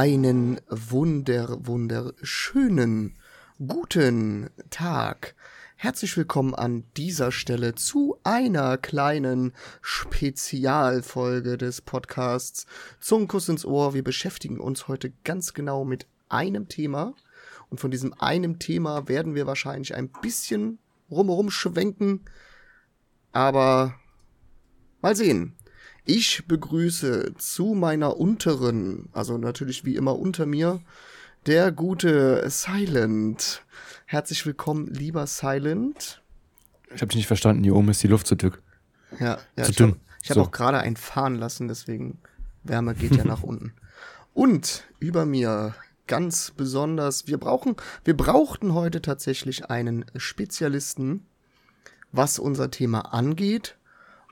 Einen wunder, wunderschönen, guten Tag. Herzlich willkommen an dieser Stelle zu einer kleinen Spezialfolge des Podcasts zum Kuss ins Ohr. Wir beschäftigen uns heute ganz genau mit einem Thema. Und von diesem einem Thema werden wir wahrscheinlich ein bisschen rumherum schwenken. Aber mal sehen. Ich begrüße zu meiner unteren, also natürlich wie immer unter mir, der gute Silent. Herzlich willkommen, lieber Silent. Ich habe dich nicht verstanden, hier oben ist die Luft zu dick. Ja, ja zu ich dünn. Hab, ich habe So. auch gerade einen fahren lassen, deswegen Wärme geht ja nach unten. Und über mir ganz besonders, wir brauchen, wir brauchten heute tatsächlich einen Spezialisten, was unser Thema angeht.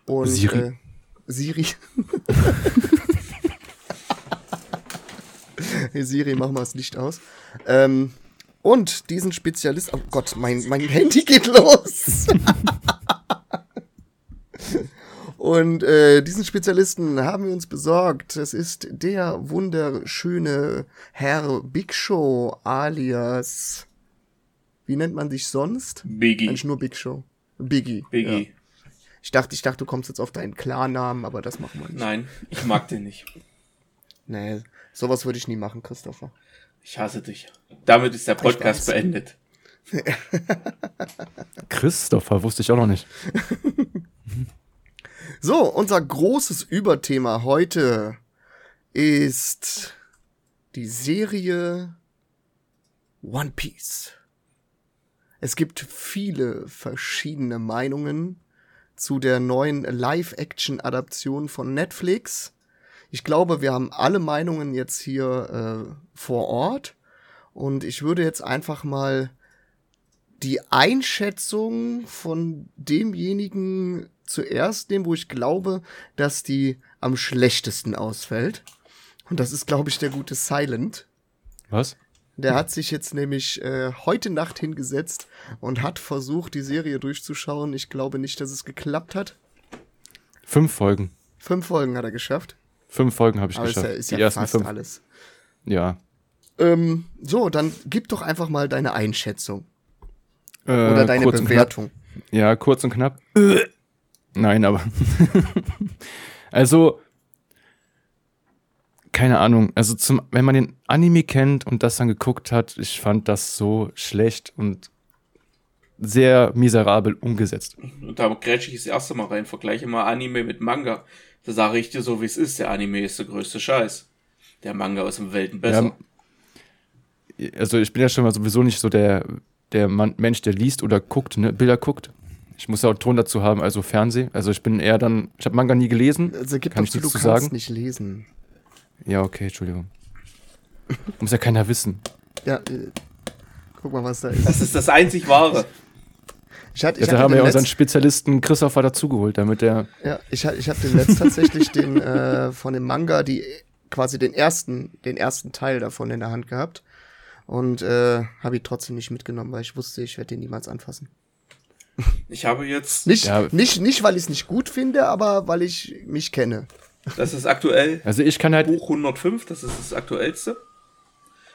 Und Siri. Äh, Siri. hey Siri, mach mal das Licht aus. Ähm, und diesen Spezialist, oh Gott, mein, mein Handy geht los. Und äh, diesen Spezialisten haben wir uns besorgt. Es ist der wunderschöne Herr Big Show alias. Wie nennt man dich sonst? Biggie. Eigentlich nur Big Show. Biggie. Biggie. Ja. Ich dachte, ich dachte, du kommst jetzt auf deinen Klarnamen, aber das machen wir nicht. Nein, ich mag den nicht. Nee, sowas würde ich nie machen, Christopher. Ich hasse dich. Damit ist der. Podcast beendet. Christopher wusste ich auch noch nicht. So, unser großes Überthema heute ist die Serie One Piece. Es gibt viele verschiedene Meinungen zu der neuen Live-Action-Adaption von Netflix. Ich glaube, wir haben alle Meinungen jetzt hier äh, vor Ort. Und ich würde jetzt einfach mal die Einschätzung von demjenigen zuerst nehmen, wo ich glaube, dass die am schlechtesten ausfällt. Und das ist, glaube ich, der gute Silent. Was? Der hat sich jetzt nämlich äh, heute Nacht hingesetzt und hat versucht, die Serie durchzuschauen. Ich glaube nicht, dass es geklappt hat. Fünf Folgen. Fünf Folgen hat er geschafft. Fünf Folgen habe ich Aber ist ja, geschafft. ist Die ja ersten fast fünf. alles. Ja. Ähm, so, dann gib doch einfach mal deine Einschätzung. Äh, Oder deine Bewertung. Ja, kurz und knapp. Nein, aber. also. Keine Ahnung. Also, zum, wenn man den Anime kennt und das dann geguckt hat, ich fand das so schlecht und sehr miserabel umgesetzt. Und da grätsche ich das erste Mal rein. Vergleiche mal Anime mit Manga. Da sage ich dir so, wie es ist. Der Anime ist der größte Scheiß. Der Manga ist um Welten besser. also ich bin ja schon mal sowieso nicht so der, der Mann, Mensch, der liest oder guckt, ne, Bilder guckt. Ich muss ja auch Ton dazu haben, also Fernseh. Also ich bin eher dann, ich habe Manga nie gelesen. Also gib Kann doch ich zu, du kannst sagen? nicht lesen. Ja, okay, Entschuldigung. Muss ja keiner wissen. Ja, äh, guck mal, was da ist. Das ist das einzig Wahre. Ich hatte, ich hatte haben wir ja unseren Spezialisten Christopher dazugeholt, damit der. Ja, ich, ich habe den letzt tatsächlich den äh, von dem Manga, die quasi den ersten, den ersten Teil davon in der Hand gehabt. Und äh, habe ihn trotzdem nicht mitgenommen, weil ich wusste, ich werde den niemals anfassen. Ich habe jetzt, Nicht, Ja. nicht, nicht weil ich es nicht gut finde, aber weil ich mich kenne. Das ist aktuell Also ich kann halt. Buch 105, das ist das aktuellste.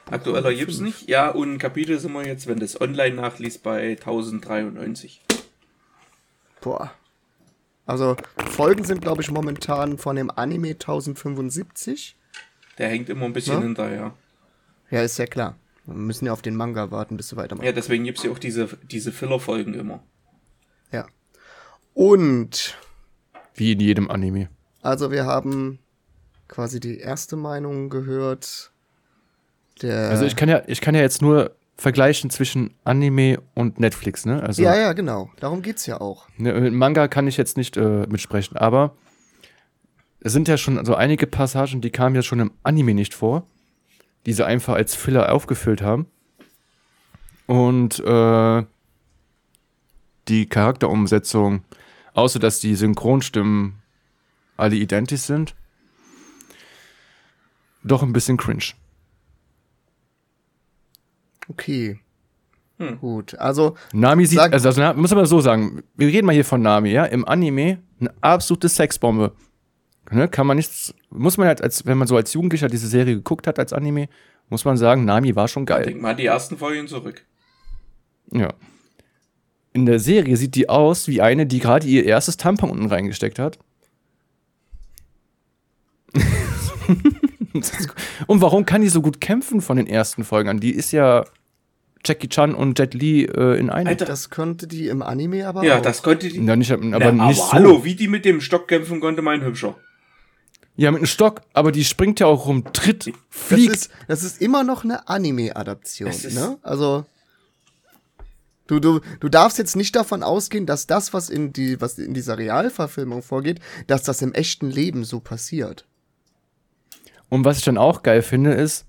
Aktueller gibt's nicht. Ja, und Kapitel sind wir jetzt, wenn das online nachliest, bei 1093. Boah. Also, Folgen sind, glaube ich, momentan von dem Anime 1075. Der hängt immer ein bisschen Ja? hinterher. Ja, ist ja klar. Wir müssen ja auf den Manga warten, bis sie weitermachen. Ja, deswegen gibt's ja auch diese, diese Filler-Folgen immer. Ja. Und Wie in jedem Anime. Also wir haben quasi die erste Meinung gehört. Also ich kann ja, ich kann ja jetzt nur vergleichen zwischen Anime und Netflix, ne? Also ja, ja, genau. Darum geht's ja auch. Ne, mit Manga kann ich jetzt nicht äh, mitsprechen, aber es sind ja schon so einige Passagen, die kamen ja schon im Anime nicht vor, die sie einfach als Filler aufgefüllt haben. Und äh, die Charakterumsetzung, außer dass die Synchronstimmen alle identisch sind, doch ein bisschen cringe. Okay. Hm. Gut. Also, Nami sieht, Sag- also, also muss man so sagen, wir reden mal hier von Nami, ja, im Anime eine absolute Sexbombe. ne, kann man nichts, muss man halt, als, wenn man so als Jugendlicher diese Serie geguckt hat als Anime, muss man sagen, Nami war schon geil. Denk mal die ersten Folgen zurück. Ja. In der Serie sieht die aus wie eine, die gerade ihr erstes Tampon unten reingesteckt hat. und warum kann die so gut kämpfen von den ersten Folgen an? Die ist ja Jackie Chan und Jet Li äh, in einem. Alter. Das konnte die im Anime aber Ja, auch. das konnte die. Ja, nicht, aber Na, nicht so. hallo, wie die mit dem Stock kämpfen konnte, mein Hübscher. Ja, mit einem Stock, aber die springt ja auch rum, tritt, das fliegt. ist, das ist immer noch eine Anime-Adaption, ne? Also du, du, du darfst jetzt nicht davon ausgehen, dass das, was in die, was in dieser Realverfilmung vorgeht, dass das im echten Leben so passiert. Und was ich dann auch geil finde, ist,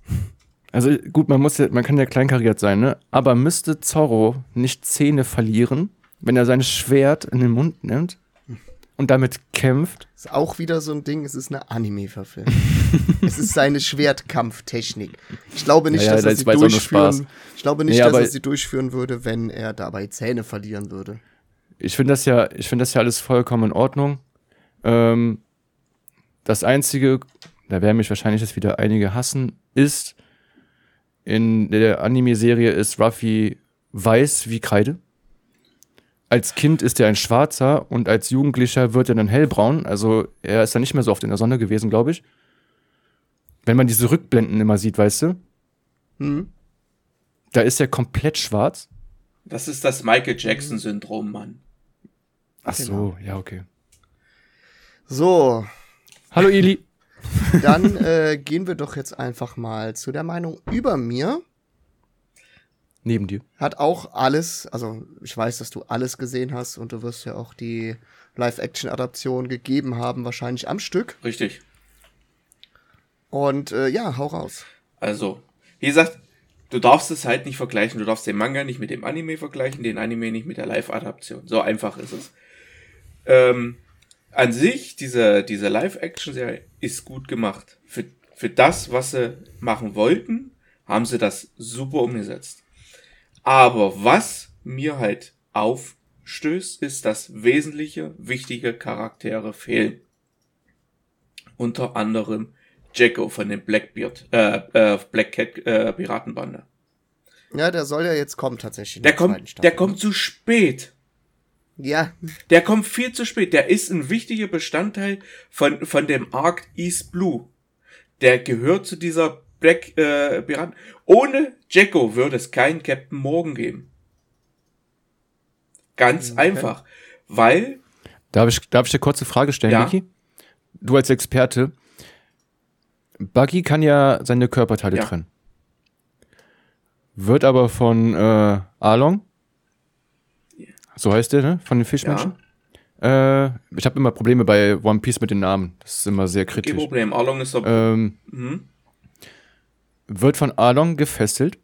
also gut, man muss ja, man kann ja kleinkariert sein, ne? Aber müsste Zorro nicht Zähne verlieren, wenn er sein Schwert in den Mund nimmt und damit kämpft? Ist auch wieder so ein Ding, es ist eine Anime-Verfilmung. es ist seine Schwertkampftechnik. Ich glaube nicht, Ja, ja, dass er das sie durchführen. Ich glaube nicht, Nee, dass er sie durchführen würde, wenn er dabei Zähne verlieren würde. Ich finde das ja, ich finde das ja alles vollkommen in Ordnung. Ähm, das einzige, da werden mich wahrscheinlich jetzt wieder einige hassen, ist, in der Anime-Serie ist Ruffy weiß wie Kreide. Als Kind ist er ein Schwarzer und als Jugendlicher wird er dann hellbraun. Also er ist dann nicht mehr so oft in der Sonne gewesen, glaube ich. Wenn man diese Rückblenden immer sieht, weißt du, Hm? da ist er komplett schwarz. Das ist das Michael Jackson-Syndrom, Mann. Ach so, ja, okay. So, Hallo Eli. Dann äh, gehen wir doch jetzt einfach mal zu der Meinung über mir. Neben dir. Hat auch alles, also ich weiß, dass du alles gesehen hast und du wirst ja auch die Live-Action-Adaption gegeben haben, wahrscheinlich am Stück. Richtig. Und äh, ja, hau raus. Also, wie gesagt, du darfst es halt nicht vergleichen. Du darfst den Manga nicht mit dem Anime vergleichen, den Anime nicht mit der Live-Adaption. So einfach ist es. Ähm, an sich, diese, diese Live-Action-Serie ist gut gemacht. Für, für das, was sie machen wollten, haben sie das super umgesetzt. Aber was mir halt aufstößt, ist, dass wesentliche, wichtige Charaktere fehlen. Unter anderem Jacko von den Blackbeard, äh, äh, Black Cat äh, Piratenbande. Ja, der soll ja jetzt kommen tatsächlich. Der kommt, der kommt zu spät. Ja, Der kommt viel zu spät. Der ist ein wichtiger Bestandteil von, von dem Arc East Blue. Der gehört zu dieser Black äh, Piraten. Ohne Jacko würde es keinen Captain Morgan geben. Ganz einfach. Weil, Darf ich, darf ich dir kurze Frage stellen, Ja. Niki? Du als Experte. Buggy kann ja seine Körperteile Ja. trennen. Wird aber von äh, Arlong, so heißt der, ne? Von den Fischmenschen. Äh, ich habe immer Probleme bei One Piece mit den Namen. Das ist immer sehr kein kritisch. Problem, Arlong ist doch, Ähm, mhm, wird von Arlong gefesselt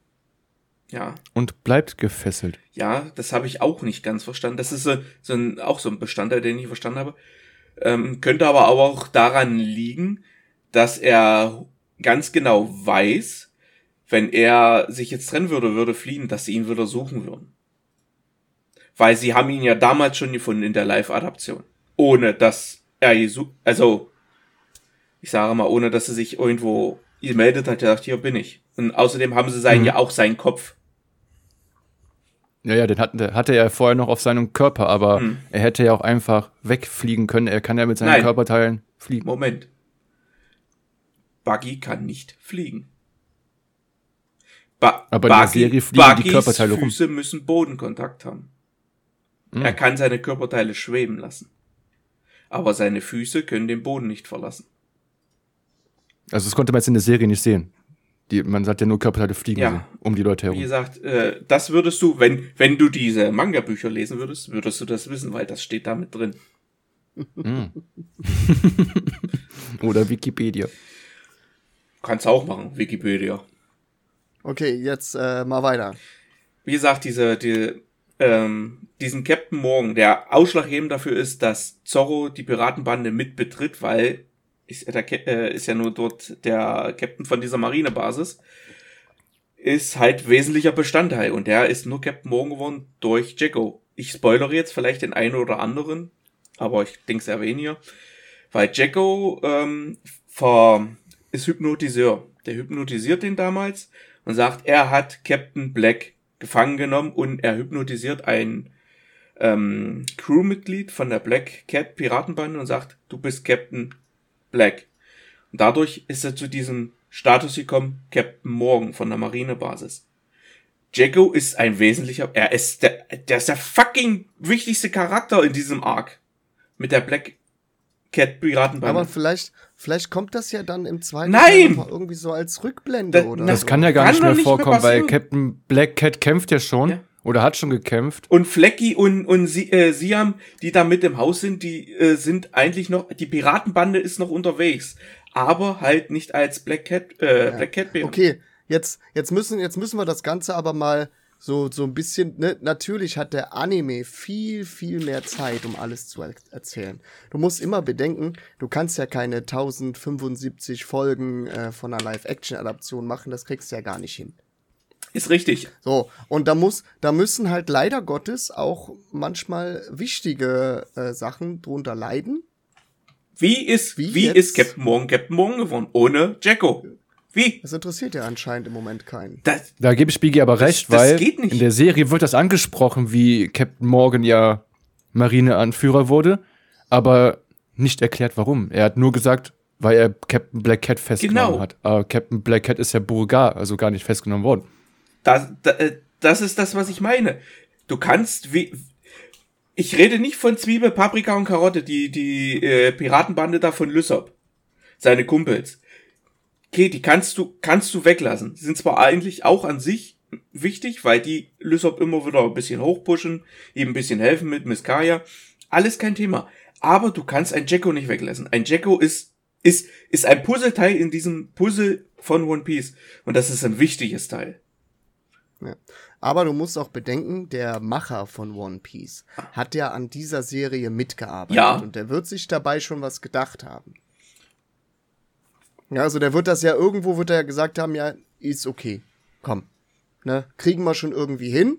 ja. und bleibt gefesselt. Ja, das habe ich auch nicht ganz verstanden. Das ist so, so ein, auch so ein Bestandteil, den ich nicht verstanden habe. Ähm, könnte aber auch daran liegen, dass er ganz genau weiß, wenn er sich jetzt trennen würde, würde fliehen, dass sie ihn wieder suchen würden. Weil sie haben ihn ja damals schon gefunden in der Live-Adaption. Ohne dass er gesucht, also, ich sage mal, ohne dass er sich irgendwo gemeldet hat, er sagt, hier bin ich. Und außerdem haben sie sein, Mhm. ja auch seinen Kopf. Ja, ja, den hatte, hatte er vorher noch auf seinem Körper, aber Hm. er hätte ja auch einfach wegfliegen können. Er kann ja mit seinen Nein. Körperteilen fliegen. Moment. Buggy kann nicht fliegen. Ba Aber in der Serie fliegen die Buggys Körperteile rum. Füße müssen Bodenkontakt haben. Hm. Er kann seine Körperteile schweben lassen. Aber seine Füße können den Boden nicht verlassen. Also das konnte man jetzt in der Serie nicht sehen. Die, man sagt ja nur Körperteile fliegen Ja. sehen, um die Leute Wie herum. gesagt, äh, das würdest du, wenn, wenn du diese Manga-Bücher lesen würdest, würdest du das wissen, weil das steht da mit drin. Mm. Oder Wikipedia. Kannst du auch machen, Wikipedia. okay, jetzt äh, mal weiter. wie gesagt, diese, die, ähm, diesen Captain Morgan, der ausschlaggebend dafür ist, dass Zorro die Piratenbande mitbetritt, weil ist, äh, ist ja nur dort der Captain von dieser Marinebasis, ist halt wesentlicher Bestandteil und der ist nur Captain Morgan geworden durch Jacko. Ich spoilere jetzt vielleicht den einen oder anderen, aber ich denke sehr weniger. Weil Jacko ähm, ist Hypnotiseur. Der hypnotisiert den damals und sagt, er hat Captain Black gefangen genommen und er hypnotisiert ein ähm, Crewmitglied von der Black Cat Piratenbande und sagt, du bist Captain Black. Und dadurch ist er zu diesem Status gekommen, Captain Morgan von der Marinebasis. Jacko ist ein wesentlicher, er ist der, der ist der fucking wichtigste Charakter in diesem Arc. Mit der Black Cat Piratenbande. Aber vielleicht, vielleicht kommt das ja dann im zweiten Nein! Teil irgendwie so als Rückblende Da- oder Das so. kann ja gar Kann nicht mehr nicht mehr vorkommen, weil passieren. Captain Black Cat kämpft ja schon Ja. oder hat schon gekämpft. Und Flecky und, und Sie, äh, Siam, die da mit im Haus sind, die äh, sind eigentlich noch, die Piratenbande ist noch unterwegs. Aber halt nicht als Black Cat, äh, Black Cat Bären. Okay, jetzt, jetzt müssen, jetzt müssen wir das Ganze aber mal so, so ein bisschen, ne, natürlich hat der Anime viel, viel mehr Zeit, um alles zu er erzählen. Du musst immer bedenken, du kannst ja keine 1075 Folgen äh, von einer Live-Action-Adaption machen, das kriegst du ja gar nicht hin. Ist richtig. So, und da muss, da müssen halt leider Gottes auch manchmal wichtige äh, Sachen drunter leiden. Wie ist, Wie wie, jetzt? ist Captain Morgan Captain Morgan geworden? Ohne Jacko. Wie? Das interessiert ja anscheinend im Moment keinen. Das, Da gebe ich Biggie aber recht, das weil geht nicht. in der Serie wird das angesprochen, wie Captain Morgan ja Marineanführer wurde, aber nicht erklärt warum. Er hat nur gesagt, weil er Captain Black Cat festgenommen Genau. hat. Aber Captain Black Cat ist ja Burgar, also gar nicht festgenommen worden. das, das, äh, das ist das, was ich meine. Du kannst, wie, ich rede nicht von Zwiebel, Paprika und Karotte, die, die äh, Piratenbande da von Lysop. Seine Kumpels. Okay, die kannst du, kannst du weglassen. Die sind zwar eigentlich auch an sich wichtig, weil die Lysop immer wieder ein bisschen hochpushen, ihm ein bisschen helfen mit Miskaya. Alles kein Thema. Aber du kannst ein Jacko nicht weglassen. Ein Jacko ist, ist, ist ein Puzzleteil in diesem Puzzle von One Piece. Und das ist ein wichtiges Teil. Ja. Aber du musst auch bedenken, der Macher von One Piece hat ja an dieser Serie mitgearbeitet Ja. und der wird sich dabei schon was gedacht haben. Ja, also der wird das ja irgendwo, wird er ja gesagt haben, ja, ist okay. Komm. Ne, kriegen wir schon irgendwie hin.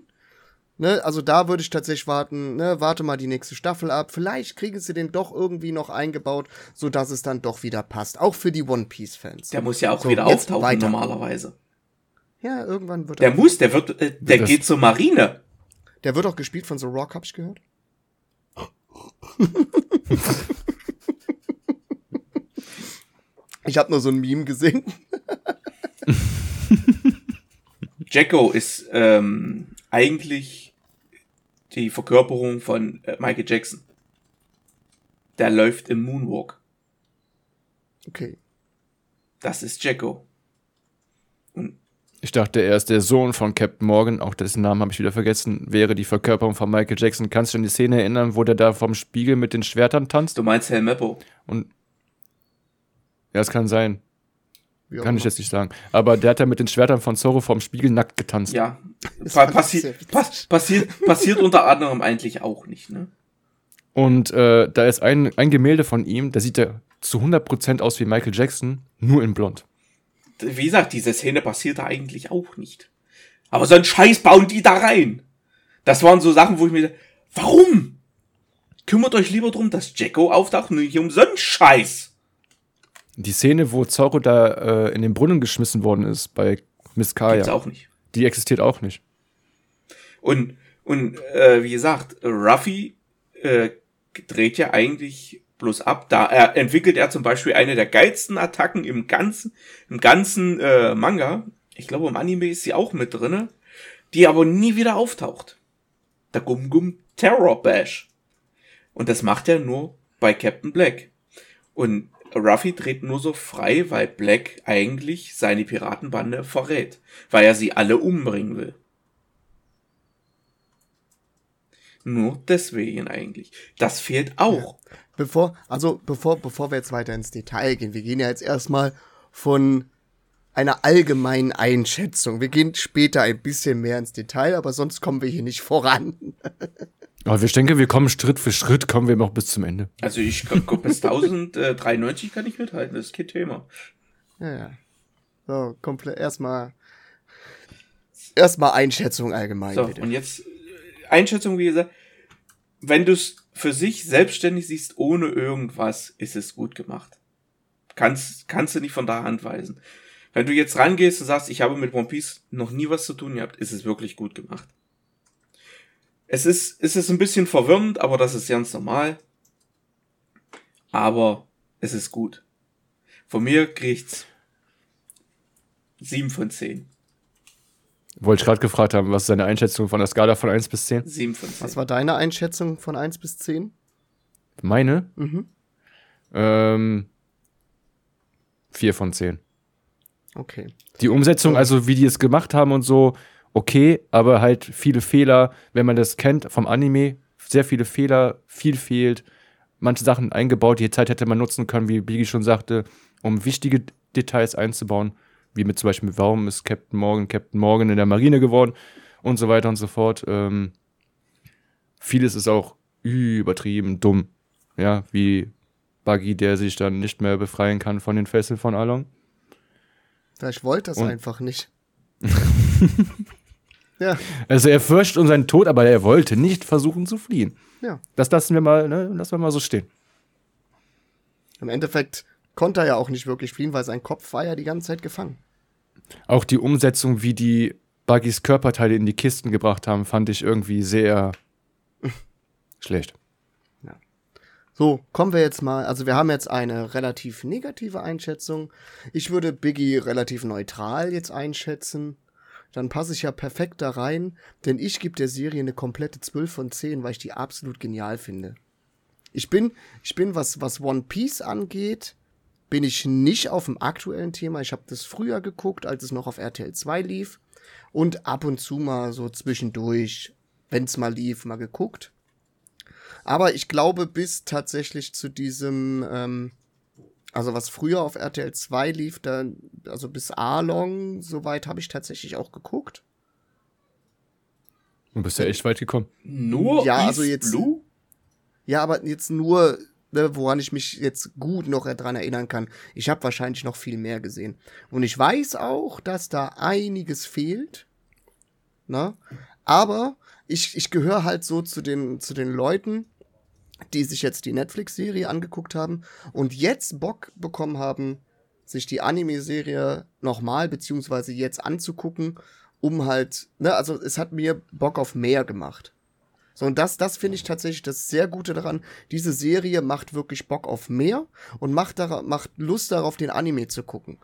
Ne, also da würde ich tatsächlich warten, ne, warte mal die nächste Staffel ab. Vielleicht kriegen sie den doch irgendwie noch eingebaut, so dass es dann doch wieder passt. Auch für die One Piece Fans. Der muss ja auch So, wieder auftauchen weiter. normalerweise. Ja, irgendwann wird Der er. muss, der wird, äh, der Das- geht zur Marine. Der wird auch gespielt von The Rock, hab ich gehört. ich habe nur so ein Meme gesehen. Jacko ist ähm, eigentlich die Verkörperung von äh, Michael Jackson. Der läuft im Moonwalk. Okay. Das ist Jacko. Ich dachte, er ist der Sohn von Captain Morgan, auch dessen Namen habe ich wieder vergessen, wäre die Verkörperung von Michael Jackson. Kannst du dich an die Szene erinnern, wo der da vom Spiegel mit den Schwertern tanzt? Du meinst Hell Meppo? Und ja, es kann sein. Wie Kann ich jetzt nicht sagen. Aber der hat ja mit den Schwertern von Zorro vom Spiegel nackt getanzt. Ja. Das Pa passi pass passiert, passiert unter anderem eigentlich auch nicht, ne? Und äh, da ist ein, ein Gemälde von ihm, da sieht er zu 100% aus wie Michael Jackson, nur in blond. Wie gesagt, diese Szene passiert da eigentlich auch nicht. Aber so einen Scheiß bauen die da rein. Das waren so Sachen, wo ich mir, warum? Kümmert euch lieber drum, dass Jacko auftaucht, nicht um so einen Scheiß. Die Szene, wo Zorro da äh, in den Brunnen geschmissen worden ist bei Miss Gibt's Kaya, auch nicht. die existiert auch nicht. Und, und äh, wie gesagt, Ruffy äh, dreht ja eigentlich bloß ab. Da er, entwickelt er zum Beispiel eine der geilsten Attacken im ganzen, im ganzen äh, Manga. Ich glaube, im Anime ist sie auch mit drinne, die aber nie wieder auftaucht. Der Gum Gum Terror Bash. Und das macht er nur bei Captain Black. Und Ruffy dreht nur so frei, weil Black eigentlich seine Piratenbande verrät. Weil er sie alle umbringen will. Nur deswegen eigentlich. Das fehlt auch. Bevor, also bevor, bevor wir jetzt weiter ins Detail gehen, wir gehen ja jetzt erstmal von einer allgemeinen Einschätzung. Wir gehen später ein bisschen mehr ins Detail, aber sonst kommen wir hier nicht voran. Aber ich denke, wir kommen Schritt für Schritt, kommen wir noch bis zum Ende. Also ich guck bis 1093 kann ich mithalten, das ist kein Thema. Ja, ja. So, komplett erstmal erstmal Einschätzung allgemein, So, bitte. und jetzt Einschätzung, wie gesagt, wenn du es für sich selbstständig siehst, ohne irgendwas, ist es gut gemacht. Kannst, kannst du nicht von der Hand weisen. Wenn du jetzt rangehst und sagst, ich habe mit One Piece noch nie was zu tun gehabt, ist es wirklich gut gemacht. Es ist, es ist ein bisschen verwirrend, aber das ist ganz normal. Aber es ist gut. Von mir kriegt's sieben von zehn. Wollte ich gerade gefragt haben, was ist deine Einschätzung von der Skala von 1 bis 10? Sieben von zehn. Was war deine Einschätzung von 1 bis 10? Meine? Mhm. Ähm, 4 von 10. Okay. Die Umsetzung, also wie die es gemacht haben und so, okay, aber halt viele Fehler, wenn man das kennt vom Anime, sehr viele Fehler, viel fehlt, manche Sachen eingebaut, die Zeit hätte man nutzen können, wie Biggie schon sagte, um wichtige Details einzubauen, wie mit zum Beispiel, warum ist Captain Morgan Captain Morgan in der Marine geworden und so weiter und so fort. Ähm, vieles ist auch übertrieben dumm, ja, wie Buggy, der sich dann nicht mehr befreien kann von den Fesseln von Along. Vielleicht wollte das Und- einfach nicht. ja, Also er fürchtet um seinen Tod, aber er wollte nicht versuchen zu fliehen. ja. Das lassen wir mal, ne, lassen wir mal so stehen. Im Endeffekt konnte er ja auch nicht wirklich fliehen, weil sein Kopf war ja die ganze Zeit gefangen. Auch die Umsetzung, wie die Buggys Körperteile in die Kisten gebracht haben, fand ich irgendwie sehr schlecht. So, kommen wir jetzt mal, also wir haben jetzt eine relativ negative Einschätzung. Ich würde Biggie relativ neutral jetzt einschätzen. Dann passe ich ja perfekt da rein, denn ich gebe der Serie eine komplette 12 von 10, weil ich die absolut genial finde. Ich bin, ich bin, was, was One Piece angeht, bin ich nicht auf dem aktuellen Thema. Ich habe das früher geguckt, als es noch auf RTL 2 lief. Und ab und zu mal so zwischendurch, wenn es mal lief, mal geguckt. Aber ich glaube, bis tatsächlich zu diesem, ähm, also was früher auf RTL 2 lief, da, also bis Arlong, soweit habe ich tatsächlich auch geguckt. Du bist ja echt weit gekommen. Nur Ja, East also jetzt- Blue? Ja, aber jetzt nur, ne, woran ich mich jetzt gut noch dran erinnern kann. Ich habe wahrscheinlich noch viel mehr gesehen. Und ich weiß auch, dass da einiges fehlt. Na? Aber ich, ich gehöre halt so zu den, zu den Leuten, die sich jetzt die Netflix-Serie angeguckt haben und jetzt Bock bekommen haben, sich die Anime-Serie nochmal beziehungsweise jetzt anzugucken, um halt, ne, also es hat mir Bock auf mehr gemacht. So, und das, das finde ich tatsächlich das sehr Gute daran. Diese Serie macht wirklich Bock auf mehr und macht, dara macht Lust darauf, den Anime zu gucken.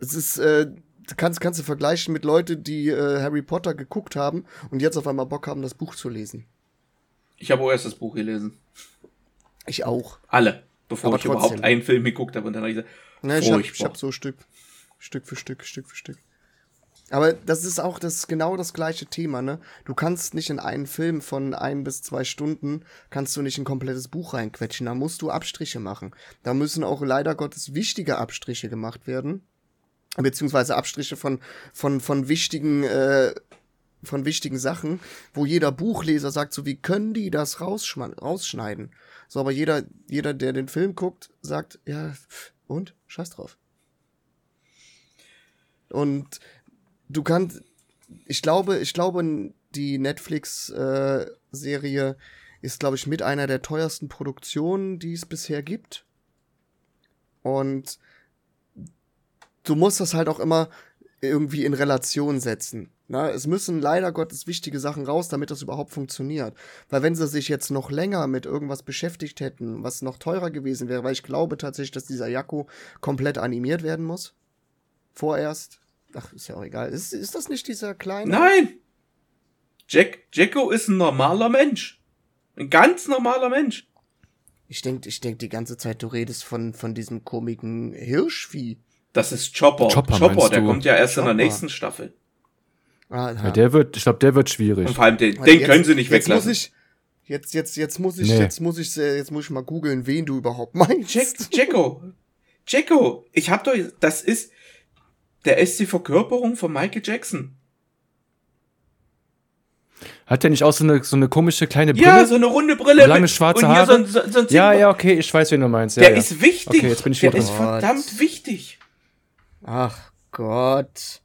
Es ist, äh, kannst, kannst du vergleichen mit Leuten, die äh, Harry Potter geguckt haben und jetzt auf einmal Bock haben, das Buch zu lesen. Ich habe auch erst das Buch gelesen. Ich auch. Alle. Bevor Aber ich trotzdem. überhaupt einen Film geguckt habe. Und dann habe ich gesagt, Ne, ich habe hab so Stück, Stück für Stück, Stück für Stück. Aber das ist auch das genau das gleiche Thema, ne? Du kannst nicht in einen Film von ein bis zwei Stunden kannst du nicht ein komplettes Buch reinquetschen. Da musst du Abstriche machen. Da müssen auch leider Gottes wichtige Abstriche gemacht werden, beziehungsweise Abstriche von von von wichtigen äh, von wichtigen Sachen, wo jeder Buchleser sagt, so wie können die das rausschneiden? So, aber jeder, jeder, der den Film guckt, sagt, ja, und? Scheiß drauf. Und du kannst, ich glaube, ich glaube, die Netflix-Serie ist, glaube ich, mit einer der teuersten Produktionen, die es bisher gibt. Und du musst das halt auch immer irgendwie in Relation setzen. Na, es müssen leider Gottes wichtige Sachen raus, damit das überhaupt funktioniert. Weil wenn sie sich jetzt noch länger mit irgendwas beschäftigt hätten, was noch teurer gewesen wäre, weil ich glaube tatsächlich, dass dieser Jakko komplett animiert werden muss. Vorerst. Ach, ist ja auch egal. Ist, ist das nicht dieser kleine? nein! Jack, Jacko ist ein normaler Mensch. Ein ganz normaler Mensch. Ich denke ich denk die ganze Zeit, du redest von, von diesem komischen Hirschvieh. Das ist Chopper. Chopper, Chopper, der du? kommt ja erst in Chopper. der nächsten Staffel. Ah, Ja, der wird, ich glaube, der wird schwierig. Und vor allem den, den jetzt- können sie nicht jetzt weglassen. Muss ich, jetzt, jetzt, jetzt muss ich, Nee. jetzt muss ich, äh, jetzt muss ich mal googeln, wen du überhaupt meinst. Jack, Jacko. Jacko. Ich hab doch, das ist, der ist die Verkörperung von Michael Jackson. Hat der nicht auch so eine, so eine komische kleine Brille? Ja, so eine runde Brille. Lange mit- schwarze und hier Haare? So, ein- so, so ein ja, ja, okay, ich weiß, wen du meinst. Ja, Der ja. ist wichtig. Okay, jetzt bin ich der wieder ist drin. verdammt wichtig. Ach Gott.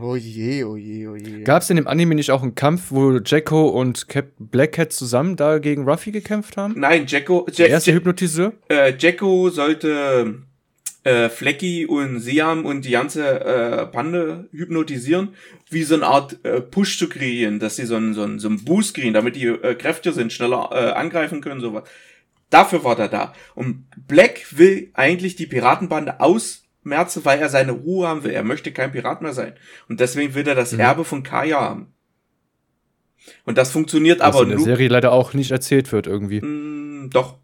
Oh je, oh je, oh je. Gab es in dem Anime nicht auch einen Kampf, wo Jacko und Captain Black Cat zusammen da gegen Ruffy gekämpft haben? Nein, Jacko, Der Jack, erste Hypnotiseur? äh, Jacko sollte äh, Flecky und Siam und die ganze äh, Bande hypnotisieren, wie so eine Art äh, Push zu kreieren, dass sie so einen, so einen, so einen Boost kriegen, damit die äh, Kräfte sind, schneller äh, angreifen können, sowas. Dafür war der da. Und Black will eigentlich die Piratenbande ausmerzen, weil er seine Ruhe haben will. Er möchte kein Pirat mehr sein. Und deswegen will er das Erbe von Kaya haben. Und das funktioniert Was aber in der nur. Serie leider auch nicht erzählt wird irgendwie. Mm, doch,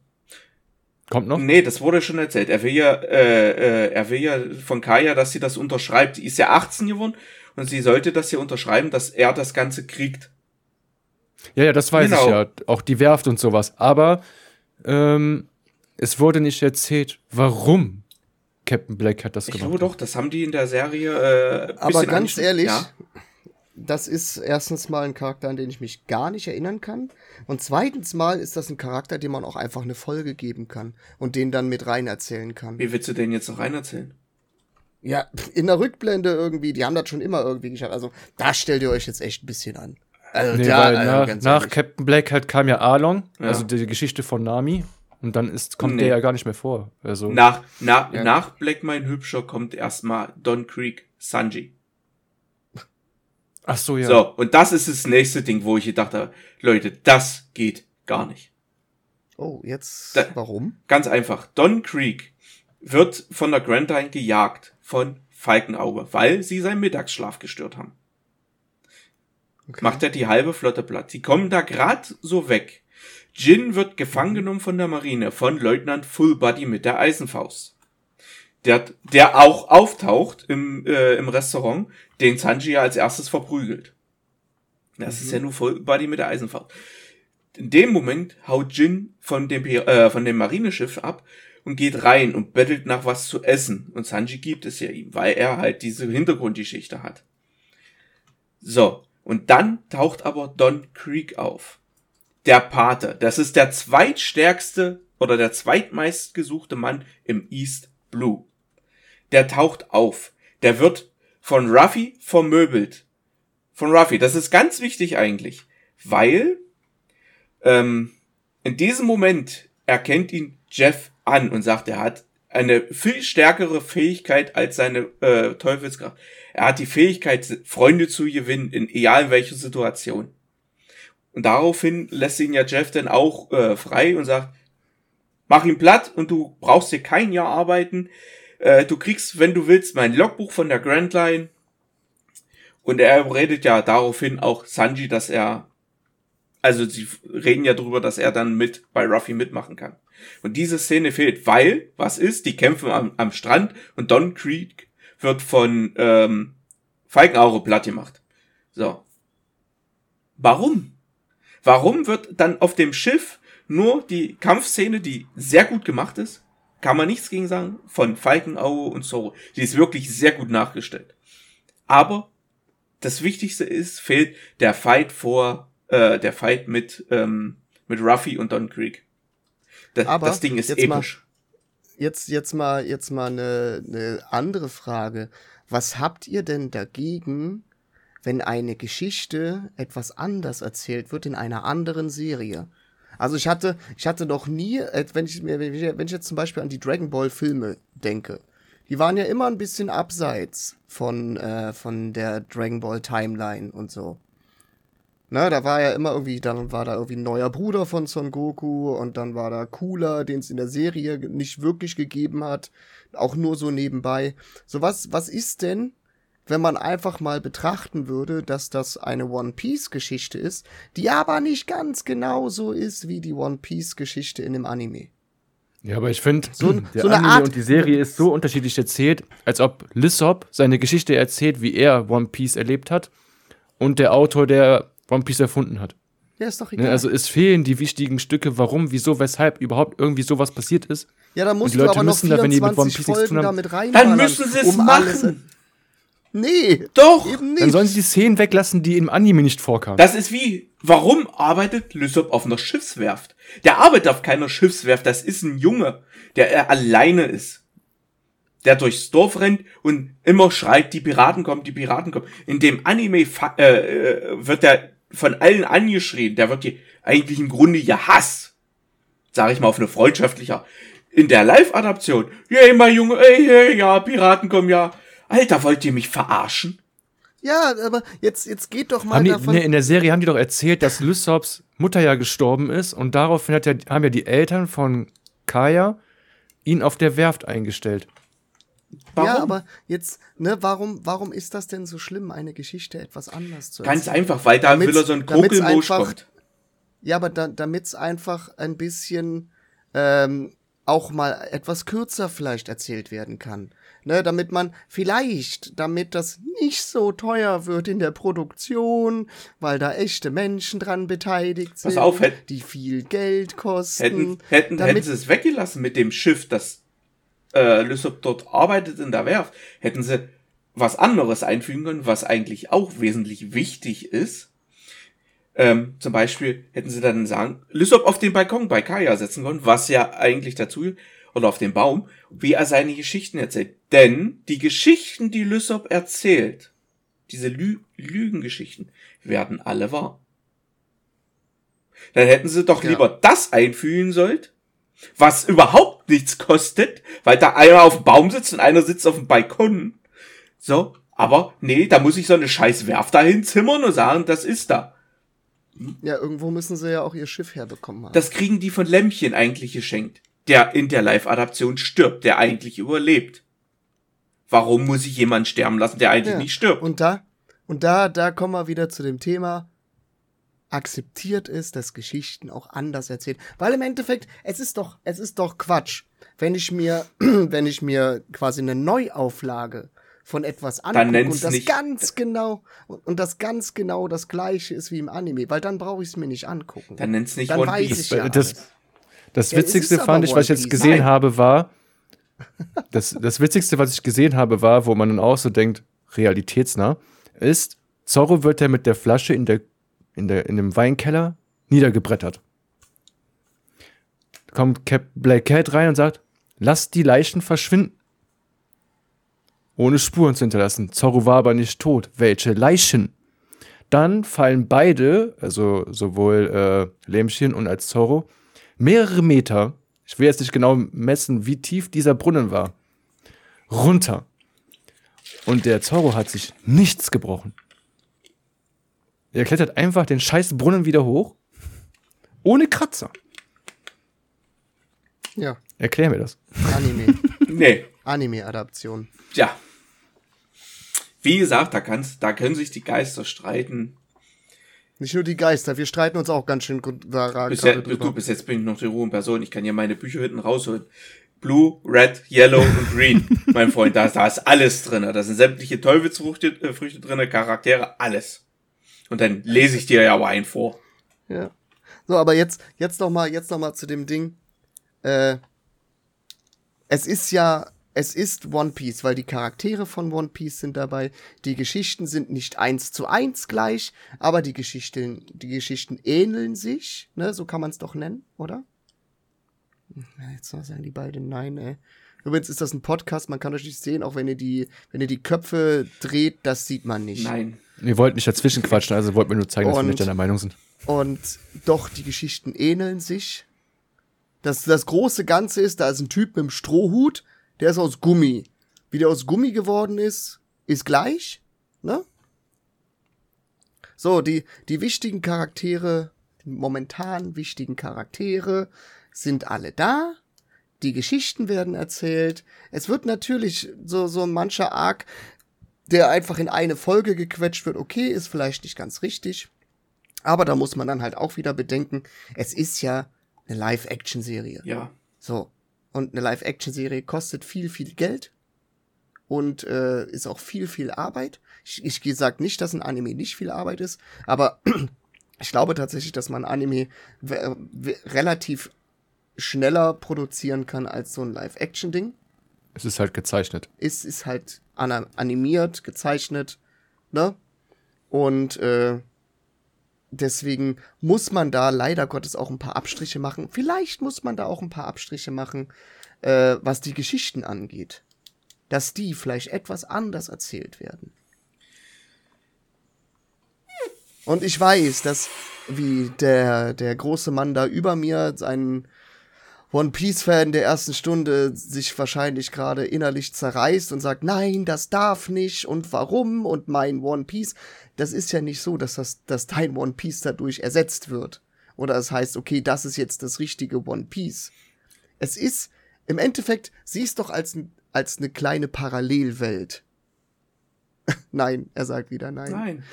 Kommt noch? Nee, das wurde schon erzählt. Er will ja, äh, äh, er will ja von Kaya, dass sie das unterschreibt. Sie ist ja 18 geworden und sie sollte das ja unterschreiben, dass er das Ganze kriegt. Ja, ja, das weiß Genau. ich ja. Auch die Werft und sowas. Aber ähm, es wurde nicht erzählt, warum Captain Black hat das Ich gemacht. glaube doch, das haben die in der Serie. Äh, Aber ganz ehrlich, Ja. das ist erstens mal ein Charakter, an den ich mich gar nicht erinnern kann. Und zweitens mal ist das ein Charakter, dem man auch einfach eine Folge geben kann und den dann mit rein erzählen kann. Wie willst du den jetzt noch rein erzählen? Ja, in der Rückblende irgendwie, die haben das schon immer irgendwie geschafft. Also, da stellt ihr euch jetzt echt ein bisschen an. Also, Nee, weil also, nach, ganz nach. Captain Black halt kam ja Arlong, Ja. also die Geschichte von Nami. Und dann ist, kommt Nee. der ja gar nicht mehr vor. Also, Nach, na, Ja. nach Black mein Hübscher kommt erstmal Don Creek Sanji. ach so, ja. So, und das ist das nächste Ding, wo ich gedacht habe, Leute, das geht gar nicht. Oh, jetzt, Da- warum? Ganz einfach. Don Creek wird von der Grand Line gejagt von Falkenauge, weil sie seinen Mittagsschlaf gestört haben. Okay. Macht er die halbe Flotte platt. Die kommen da grad so weg. Jin wird gefangen genommen von der Marine, von Leutnant Fullbody mit der Eisenfaust. Der, der auch auftaucht im, äh, im Restaurant, den Sanji ja als erstes verprügelt. Das ist ja nur Fullbody mit der Eisenfaust. In dem Moment haut Jin von dem, äh, von dem Marineschiff ab und geht rein und bettelt nach was zu essen. Und Sanji gibt es ja ihm, weil er halt diese Hintergrundgeschichte hat. So, und dann taucht aber Don Creek auf. Der Pate. Das ist der zweitstärkste oder der zweitmeistgesuchte Mann im East Blue. Der taucht auf. Der wird von Ruffy vermöbelt. Von Ruffy. Das ist ganz wichtig eigentlich. Weil ähm, in diesem Moment erkennt ihn Jeff an und sagt, er hat eine viel stärkere Fähigkeit als seine äh, Teufelskraft. Er hat die Fähigkeit, Freunde zu gewinnen, in egal welcher Situation. Und daraufhin lässt ihn ja Jeff dann auch äh, frei und sagt, mach ihn platt und du brauchst hier kein Jahr arbeiten. Äh, du kriegst, wenn du willst, mein Logbuch von der Grand Line. Und er redet ja daraufhin auch Sanji, dass er, also sie reden ja drüber, dass er dann mit bei Ruffy mitmachen kann. Und diese Szene fehlt, weil, was ist, die kämpfen am, am Strand und Don Creek wird von ähm, Falkenauge platt gemacht. So. Warum? Warum wird dann auf dem Schiff nur die Kampfszene, die sehr gut gemacht ist, kann man nichts gegen sagen, von Falkenauge und Zoro. Die ist wirklich sehr gut nachgestellt. Aber das Wichtigste ist, fehlt der Fight vor, äh, der Fight mit, ähm, mit Ruffy und Don Creek. Das, Aber das Ding ist jetzt mal- episch. Jetzt, jetzt mal, jetzt mal eine, eine andere Frage. Was habt ihr denn dagegen, wenn eine Geschichte etwas anders erzählt wird in einer anderen Serie? Also ich hatte, ich hatte noch nie, äh, wenn ich mir, wenn ich, jetzt zum Beispiel an die Dragon Ball Filme denke, die waren ja immer ein bisschen abseits von, äh, von der Dragon Ball Timeline und so. Ne, da war ja immer irgendwie, dann war da irgendwie ein neuer Bruder von Son Goku und dann war da Cooler, den es in der Serie nicht wirklich gegeben hat, auch nur so nebenbei. So was, was ist denn, wenn man einfach mal betrachten würde, dass das eine One Piece Geschichte ist, die aber nicht ganz genau so ist wie die One Piece Geschichte in dem Anime. Ja, aber ich finde, So ein- der so eine Anime Art- und die Serie ist so unterschiedlich erzählt, als ob Lissop seine Geschichte erzählt, wie er One Piece erlebt hat und der Autor, der One Piece erfunden hat. Ja, ist doch egal. Ne, also es fehlen die wichtigen Stücke, warum, wieso, weshalb überhaupt irgendwie sowas passiert ist. ja, da musst die du Leute aber noch müssen da, wenn die mit One 24 Piece Folgen damit rein. Dann müssen sie es machen. Nee, Doch! eben nicht. Dann sollen sie die Szenen weglassen, die im Anime nicht vorkamen. Das ist wie, warum arbeitet Lysop auf einer Schiffswerft? Der arbeitet auf keiner Schiffswerft, das ist ein Junge, der äh, alleine ist. der durchs Dorf rennt und immer schreit, die Piraten kommen, die Piraten kommen. In dem Anime äh, äh, wird der von allen angeschrien, der wird die eigentlich im Grunde gehasst. Sag ich mal auf eine freundschaftlicher. In der Live-Adaption, hey, mein Junge, ey, hey, ja, Piraten kommen, ja. Alter, wollt ihr mich verarschen? Ja, aber jetzt, jetzt geht doch mal Haben die, davon. nee, in der Serie haben die doch erzählt, dass Lysops Mutter ja gestorben ist und daraufhin hat ja, haben ja die Eltern von Kaya ihn auf der Werft eingestellt. Warum? Ja, aber jetzt, ne, warum, warum ist das denn so schlimm, eine Geschichte etwas anders zu Ganz erzählen? einfach, weil da Damit's- wieder so ein Krokelmosch kommt. Ja, aber da, damit's einfach ein bisschen ähm, auch mal etwas kürzer vielleicht erzählt werden kann. Ne, damit man vielleicht, damit das nicht so teuer wird in der Produktion, weil da echte Menschen dran beteiligt sind, Pass auf, hätt- die viel Geld kosten. Hätten, hätten, damit, hätten sie es weggelassen mit dem Schiff, das äh, Lysop dort arbeitet in der Werft, hätten sie was anderes einfügen können, was eigentlich auch wesentlich wichtig ist. Ähm, zum Beispiel hätten sie dann sagen, Lysop auf den Balkon bei Kaya setzen können, was ja eigentlich dazu, oder auf den Baum, wie er seine Geschichten erzählt. Denn die Geschichten, die Lysop erzählt, diese Lü Lügengeschichten, werden alle wahr. Dann hätten sie doch Ja. lieber das einfühlen sollen, was überhaupt nichts kostet, weil da einer auf dem Baum sitzt und einer sitzt auf dem Balkon. So, aber nee, da muss ich so eine scheiß Werft dahin zimmern und sagen, das ist da. ja, irgendwo müssen sie ja auch ihr Schiff herbekommen haben. Das kriegen die von Lämmchen eigentlich geschenkt, der in der Live-Adaption stirbt, der eigentlich überlebt. Warum muss ich jemanden sterben lassen, der eigentlich Ja. nicht stirbt? Und da, und da, da kommen wir wieder zu dem Thema, akzeptiert ist, dass Geschichten auch anders erzählt. Weil im Endeffekt, es ist doch, es ist doch Quatsch. Wenn ich mir, wenn ich mir quasi eine Neuauflage von etwas angucke nenn's und das nicht- ganz genau, und, das ganz genau das gleiche ist wie im Anime, weil dann brauche ich es mir nicht angucken. Dann nennt's nicht Dann One weiß Piece. ich ja Das- alles. Das Ja, Witzigste fand ich, was ich jetzt gesehen Nein. habe, war, das, das Witzigste, was ich gesehen habe, war, wo man dann auch so denkt, realitätsnah, ist, Zorro wird ja mit der Flasche in der, in der, in dem Weinkeller niedergebrettert. Kommt Cap Black Cat rein und sagt, lasst die Leichen verschwinden. Ohne Spuren zu hinterlassen. Zorro war aber nicht tot. Welche Leichen? Dann fallen beide, also sowohl äh, Lämmchen und als Zorro, mehrere Meter, ich will jetzt nicht genau messen, wie tief dieser Brunnen war, runter. Und der Zorro hat sich nichts gebrochen. Er klettert einfach den scheiß Brunnen wieder hoch, ohne Kratzer. Ja, Erklär mir das. Anime. Nee, Anime-Adaption. Tja. Wie gesagt, da kannst, da können sich die Geister streiten. Nicht nur die Geister, wir streiten uns auch ganz schön daran Bis, drüber. du, bis jetzt bin ich noch die Ruhe in Person. Ich kann ja meine Bücher hinten rausholen. Blue, Red, Yellow und Green, mein Freund. Da, da ist alles drin. Da sind sämtliche Teufelsfrüchte äh, Früchte drin, Charaktere, alles. Und dann lese ich dir ja aber einen vor. Ja. So, aber jetzt, jetzt noch mal, jetzt noch mal zu dem Ding. Äh, es ist ja, es ist One Piece, weil die Charaktere von One Piece sind dabei. Die Geschichten sind nicht eins zu eins gleich, aber die Geschichten, die Geschichten ähneln sich, ne? So kann man es doch nennen, oder? Jetzt sagen die beiden nein, ey. Übrigens ist das ein Podcast, man kann euch nicht sehen, auch wenn ihr die, wenn ihr die Köpfe dreht, das sieht man nicht. Nein. Wir wollten nicht dazwischen quatschen, also wollten wir nur zeigen, dass wir Und- nicht deiner Meinung sind. Und doch, die Geschichten ähneln sich. Das, das große Ganze ist, da ist ein Typ mit einem Strohhut, der ist aus Gummi. Wie der aus Gummi geworden ist, ist gleich, ne? So, die, die wichtigen Charaktere, die momentan wichtigen Charaktere sind alle da. Die Geschichten werden erzählt. Es wird natürlich so, so mancher Arc, der einfach in eine Folge gequetscht wird, okay, ist vielleicht nicht ganz richtig. Aber da muss man dann halt auch wieder bedenken, es ist ja eine Live-Action-Serie. Ja. So. Und eine Live-Action-Serie kostet viel, viel Geld. Und äh, ist auch viel, viel Arbeit. Ich, ich sag nicht, dass ein Anime nicht viel Arbeit ist, aber ich glaube tatsächlich, dass man Anime relativ schneller produzieren kann als so ein Live-Action-Ding Es ist halt gezeichnet. ist, ist halt animiert, gezeichnet, ne? Und äh, deswegen muss man da leider Gottes auch ein paar Abstriche machen. Vielleicht muss man da auch ein paar Abstriche machen, äh, was die Geschichten angeht. dass die vielleicht etwas anders erzählt werden. Und ich weiß, dass wie der, der große Mann da über mir, sein One Piece-Fan der ersten Stunde, sich wahrscheinlich gerade innerlich zerreißt und sagt, nein, das darf nicht und warum und mein One Piece. Das ist ja nicht so, dass, das, dass dein One Piece dadurch ersetzt wird. Oder es heißt, okay, das ist jetzt das richtige One Piece. Es ist, im Endeffekt, sieh es doch als, als eine kleine Parallelwelt. nein, er sagt wieder nein. Nein.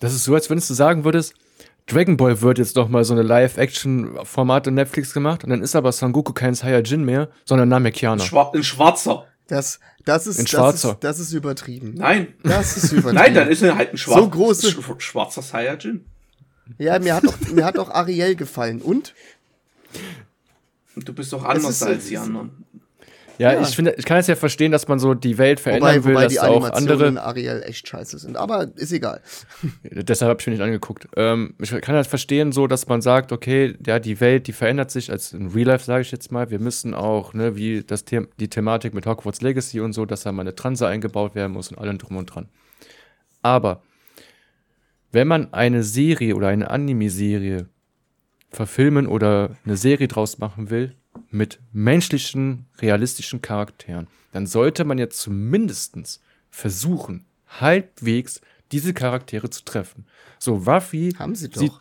Das ist so, als wenn du sagen würdest, Dragon Ball wird jetzt noch mal so eine Live-Action-Format in Netflix gemacht und dann ist aber Son Goku kein Saiyajin mehr, sondern Namekianer. Schwar ein Schwarzer. Das, das ist, Ein das Schwarzer. ist, das ist übertrieben. Nein. Das ist übertrieben. Nein, dann ist er halt ein schwarzer, So große- sch schwarzer Saiyajin. Ja, mir hat doch, mir hat doch Ariel gefallen. Und? Du bist doch anders ist- als die anderen. Ja, Ja. ich finde, ich kann es ja verstehen, dass man so die Welt verändern Wobei, will, wobei dass die auch andere. Ariel echt scheiße sind. Aber ist egal. Deshalb habe ich mir nicht angeguckt. Ähm, ich kann halt verstehen, so, dass man sagt, okay, ja, die Welt, die verändert sich, als in Real Life sage ich jetzt mal. Wir müssen auch, ne, wie das The die Thematik mit Hogwarts Legacy und so, dass da mal eine Transe eingebaut werden muss und allem drum und dran. Aber wenn man eine Serie oder eine Anime-Serie verfilmen oder eine Serie draus machen will mit menschlichen, realistischen Charakteren, dann sollte man jetzt zumindestens versuchen, halbwegs diese Charaktere zu treffen. So, Ruffy. Haben sie doch. sieht-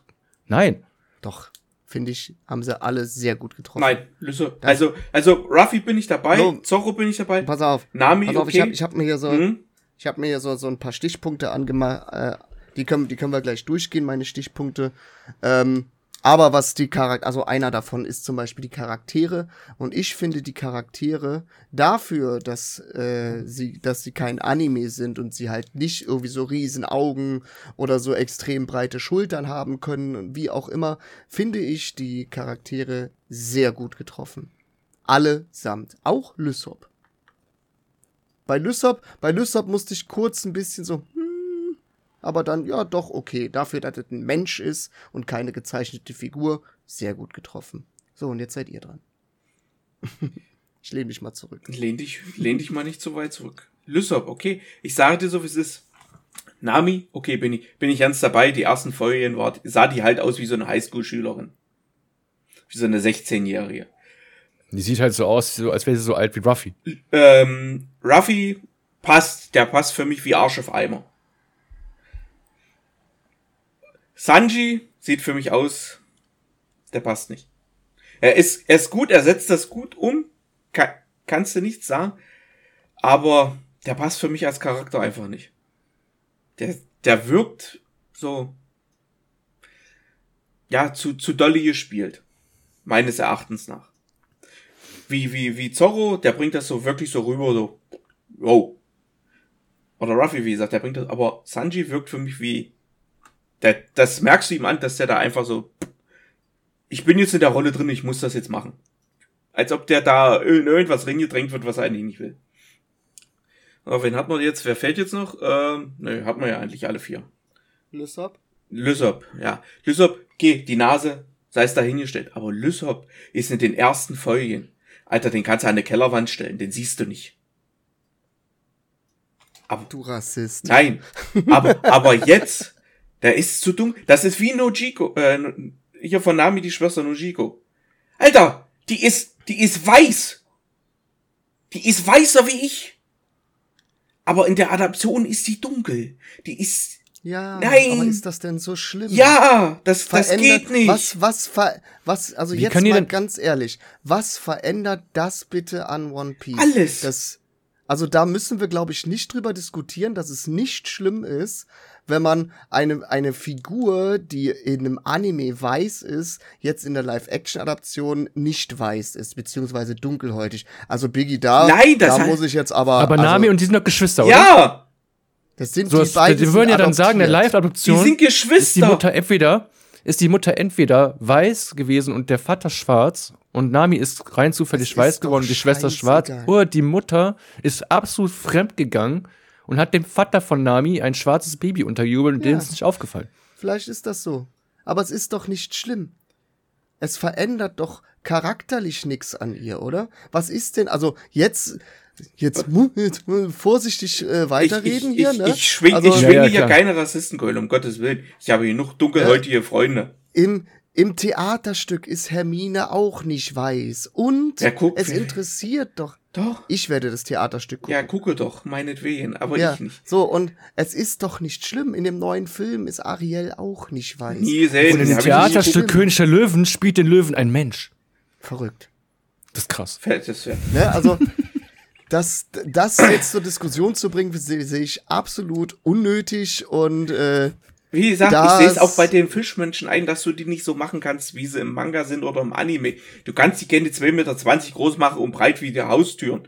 Nein. Doch, finde ich, haben sie alle sehr gut getroffen. Nein, Lüsse. Also, also Ruffy bin ich dabei, So. Zorro bin ich dabei, Pass auf. Nami, Pass auf, okay. ich habe ich hab mir hier so, Mhm. ich habe mir hier so, so ein paar Stichpunkte angemacht. Äh, die können, die können wir gleich durchgehen, meine Stichpunkte. Ähm, aber was die Charakter, also einer davon ist zum Beispiel die Charaktere. Und ich finde die Charaktere dafür, dass äh, sie, dass sie kein Anime sind und sie halt nicht irgendwie so riesen Augen oder so extrem breite Schultern haben können und wie auch immer, finde ich die Charaktere sehr gut getroffen. Allesamt. Auch Lysop. Bei Lysop, bei Lysop musste ich kurz ein bisschen so, hm, aber dann, ja, doch, okay. Dafür, dass es ein Mensch ist und keine gezeichnete Figur, sehr gut getroffen. So, und jetzt seid ihr dran. ich lehne mich mal zurück. Lehn dich, lehn dich mal nicht so weit zurück. Lysop, okay. Ich sage dir so, wie es ist. Nami, okay, bin ich, bin ich ganz dabei. Die ersten Folgen war, sah die halt aus wie so eine Highschool-Schülerin. Wie so eine 16-Jährige. Die sieht halt so aus, so, als wäre sie so alt wie Ruffy. Ähm, Ruffy passt, der passt für mich wie Arsch auf Eimer. Sanji sieht für mich aus, der passt nicht. Er ist, er ist gut, er setzt das gut um, kann, kannst du nichts sagen, aber der passt für mich als Charakter einfach nicht. Der, der wirkt so, ja, zu, zu dolly gespielt. Meines Erachtens nach. Wie, wie, wie Zorro, der bringt das so wirklich so rüber, so, wow. Oder Ruffy, wie gesagt, der bringt das, aber Sanji wirkt für mich wie, der, das merkst du ihm an, dass der da einfach so, ich bin jetzt in der Rolle drin, ich muss das jetzt machen. Als ob der da in irgendwas reingedrängt wird, was er eigentlich nicht will. Aber wen hat man jetzt? Wer fällt jetzt noch? Ähm, nö, hat man ja eigentlich alle vier. Lysop? Lysop, ja. Lysop, geh, die Nase, sei es dahingestellt. Aber Lysop ist in den ersten Folgen. Alter, den kannst du an eine Kellerwand stellen, den siehst du nicht. Aber, Du Rassist. nein, aber, aber jetzt, der ist zu dunkel. Das ist wie Nojiko, äh, hier von Nami die Schwester Nojiko. Alter, die ist, die ist weiß. Die ist weißer wie ich. Aber in der Adaption ist sie dunkel. Die ist, Ja, Nein. aber ist das denn so schlimm? ja, das, das Verändert- geht nicht. Was, was, ver was, also Wie jetzt mal denn- ganz ehrlich, was verändert das bitte an One Piece? Alles. Das, also da müssen wir, glaube ich, nicht drüber diskutieren, dass es nicht schlimm ist, wenn man eine, eine Figur, die in einem Anime weiß ist, jetzt in der Live-Action-Adaption nicht weiß ist, beziehungsweise dunkelhäutig. Also Biggie da, Nein, das da heißt- muss ich jetzt aber. Aber also, Nami und die sind doch Geschwister, oder? Ja, das sind So, die beiden. die würden ja dann sagen, eine adoptiert. die sind ist die Geschwister. Mutter entweder ist die Mutter entweder weiß gewesen und der Vater schwarz und Nami ist rein zufällig Das weiß geworden und die Schwester schwarz oder die Mutter ist absolut fremd gegangen und hat dem Vater von Nami ein schwarzes Baby untergejubelt und Ja. denen ist nicht aufgefallen. Vielleicht ist das so. Aber es ist doch nicht schlimm. Es verändert doch charakterlich nix an ihr, oder? Was ist denn, also jetzt, jetzt, jetzt vorsichtig äh, weiterreden ich, ich, hier, ich, ne? Ich schwing, also, ich schwinge Ja, ja, hier keine Rassistenkeule, um Gottes Willen. Ich habe genug dunkelhäutige Freunde. im, im Theaterstück ist Hermine auch nicht weiß. Und Ja, guck, es interessiert doch. Doch. Ich werde das Theaterstück gucken. Ja, gucke doch, meinetwegen, aber Ja, ich nicht. so, und es ist doch nicht schlimm. In dem neuen Film ist Ariel auch nicht weiß. Nie selten. Und nie Theaterstück. König der Löwen spielt den Löwen ein Mensch. Verrückt. Das ist krass. Fettes Pferd. Ne? Also, das, das jetzt zur Diskussion zu bringen, sehe sehe ich absolut unnötig und äh, Wie gesagt, Das- ich sehe es auch bei den Fischmenschen ein, dass du die nicht so machen kannst, wie sie im Manga sind oder im Anime. Du kannst die gerne 2,20 Meter groß machen und breit wie die Haustüren.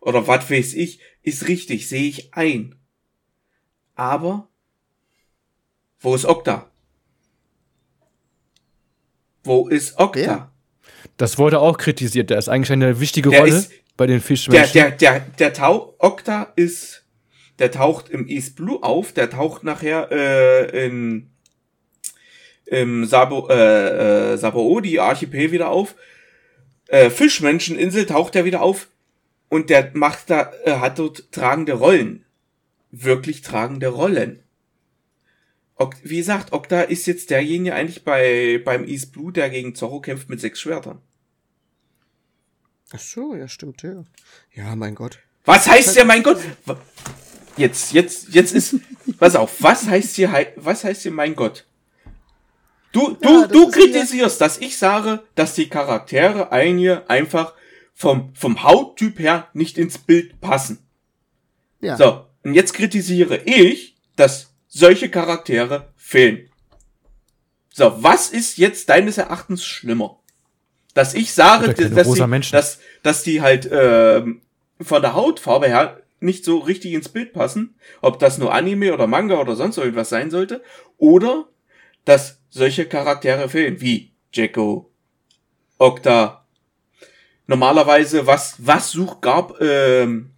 Oder was weiß ich. Ist richtig, sehe ich ein. Aber, wo ist Okta? Wo ist Okta? Wer? Das wurde auch kritisiert. Der ist eigentlich eine wichtige Der Rolle ist- bei den Der, Fischmenschen. der, der, der Tau Okta ist, der taucht im East Blue auf, der taucht nachher äh, in im Sabo, äh, äh, Sabaody Archipel wieder auf. Äh, Fischmenscheninsel taucht er wieder auf und der macht da, äh, hat dort tragende Rollen. Wirklich tragende Rollen. Ok, wie gesagt, Okta ist jetzt derjenige eigentlich bei beim East Blue, der gegen Zorro kämpft mit sechs Schwertern. ach so, ja, stimmt, ja. Ja, mein Gott. Was heißt ja, mein Gott? Jetzt, jetzt, jetzt ist, pass auf, was heißt hier, was heißt hier, mein Gott? Du, du, Ja, du kritisierst, dass ich sage, dass die Charaktere einige einfach vom, vom Hauttyp her nicht ins Bild passen. Ja. So, und jetzt kritisiere ich, dass solche Charaktere fehlen. So, was ist jetzt deines Erachtens schlimmer? Dass ich sage, dass, die, Menschen. dass, dass die halt ähm, von der Hautfarbe her nicht so richtig ins Bild passen, ob das nur Anime oder Manga oder sonst irgendwas sein sollte, oder dass solche Charaktere fehlen, wie Jacko, Okta. Normalerweise, was, was sucht Garb ähm,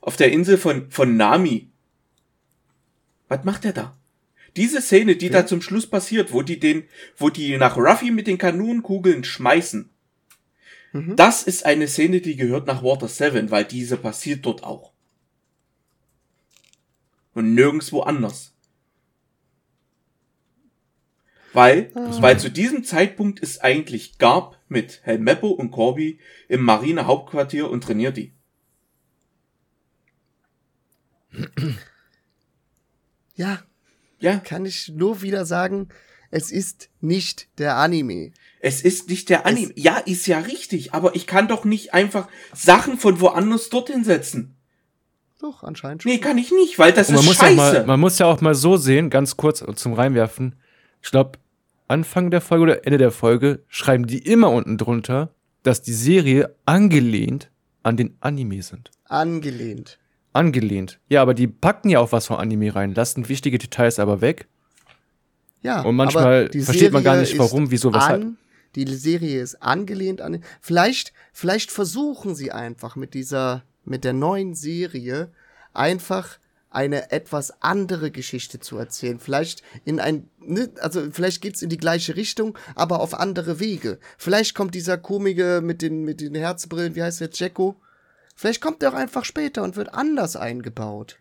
auf der Insel von, von Nami? Was macht er da? Diese Szene, die da zum Schluss passiert, wo die den, wo die nach Ruffy mit den Kanonenkugeln schmeißen, Mhm. das ist eine Szene, die gehört nach Water 7, weil diese passiert dort auch. Und nirgendwo anders. Weil, weil zu diesem Zeitpunkt ist eigentlich Garb mit Helmeppo und Corby im Marine-Hauptquartier und trainiert die. Ja, Ja, kann ich nur wieder sagen, es ist nicht der Anime. es ist nicht der Anime. Ja, ist ja richtig, aber ich kann doch nicht einfach Sachen von woanders dorthin setzen. Doch, anscheinend schon. Nee, kann ich nicht, weil das Und man ist muss, scheiße. mal, man muss ja auch mal so sehen, ganz kurz zum Reinwerfen. Ich glaube, Anfang der Folge oder Ende der Folge schreiben die immer unten drunter, dass die Serie angelehnt an den Anime sind. Angelehnt. Angelehnt. Ja, aber die packen ja auch was von Anime rein, lassen wichtige Details aber weg. Ja, Und manchmal versteht man gar nicht, warum, wieso, weshalb. An, die Serie ist angelehnt an. Vielleicht, vielleicht versuchen sie einfach mit dieser, mit der neuen Serie einfach eine etwas andere Geschichte zu erzählen. Vielleicht in ein, ne, also vielleicht geht's in die gleiche Richtung, aber auf andere Wege. Vielleicht kommt dieser Komige mit den, mit den Herzbrillen, wie heißt der, Jacko? Vielleicht kommt er auch einfach später und wird anders eingebaut.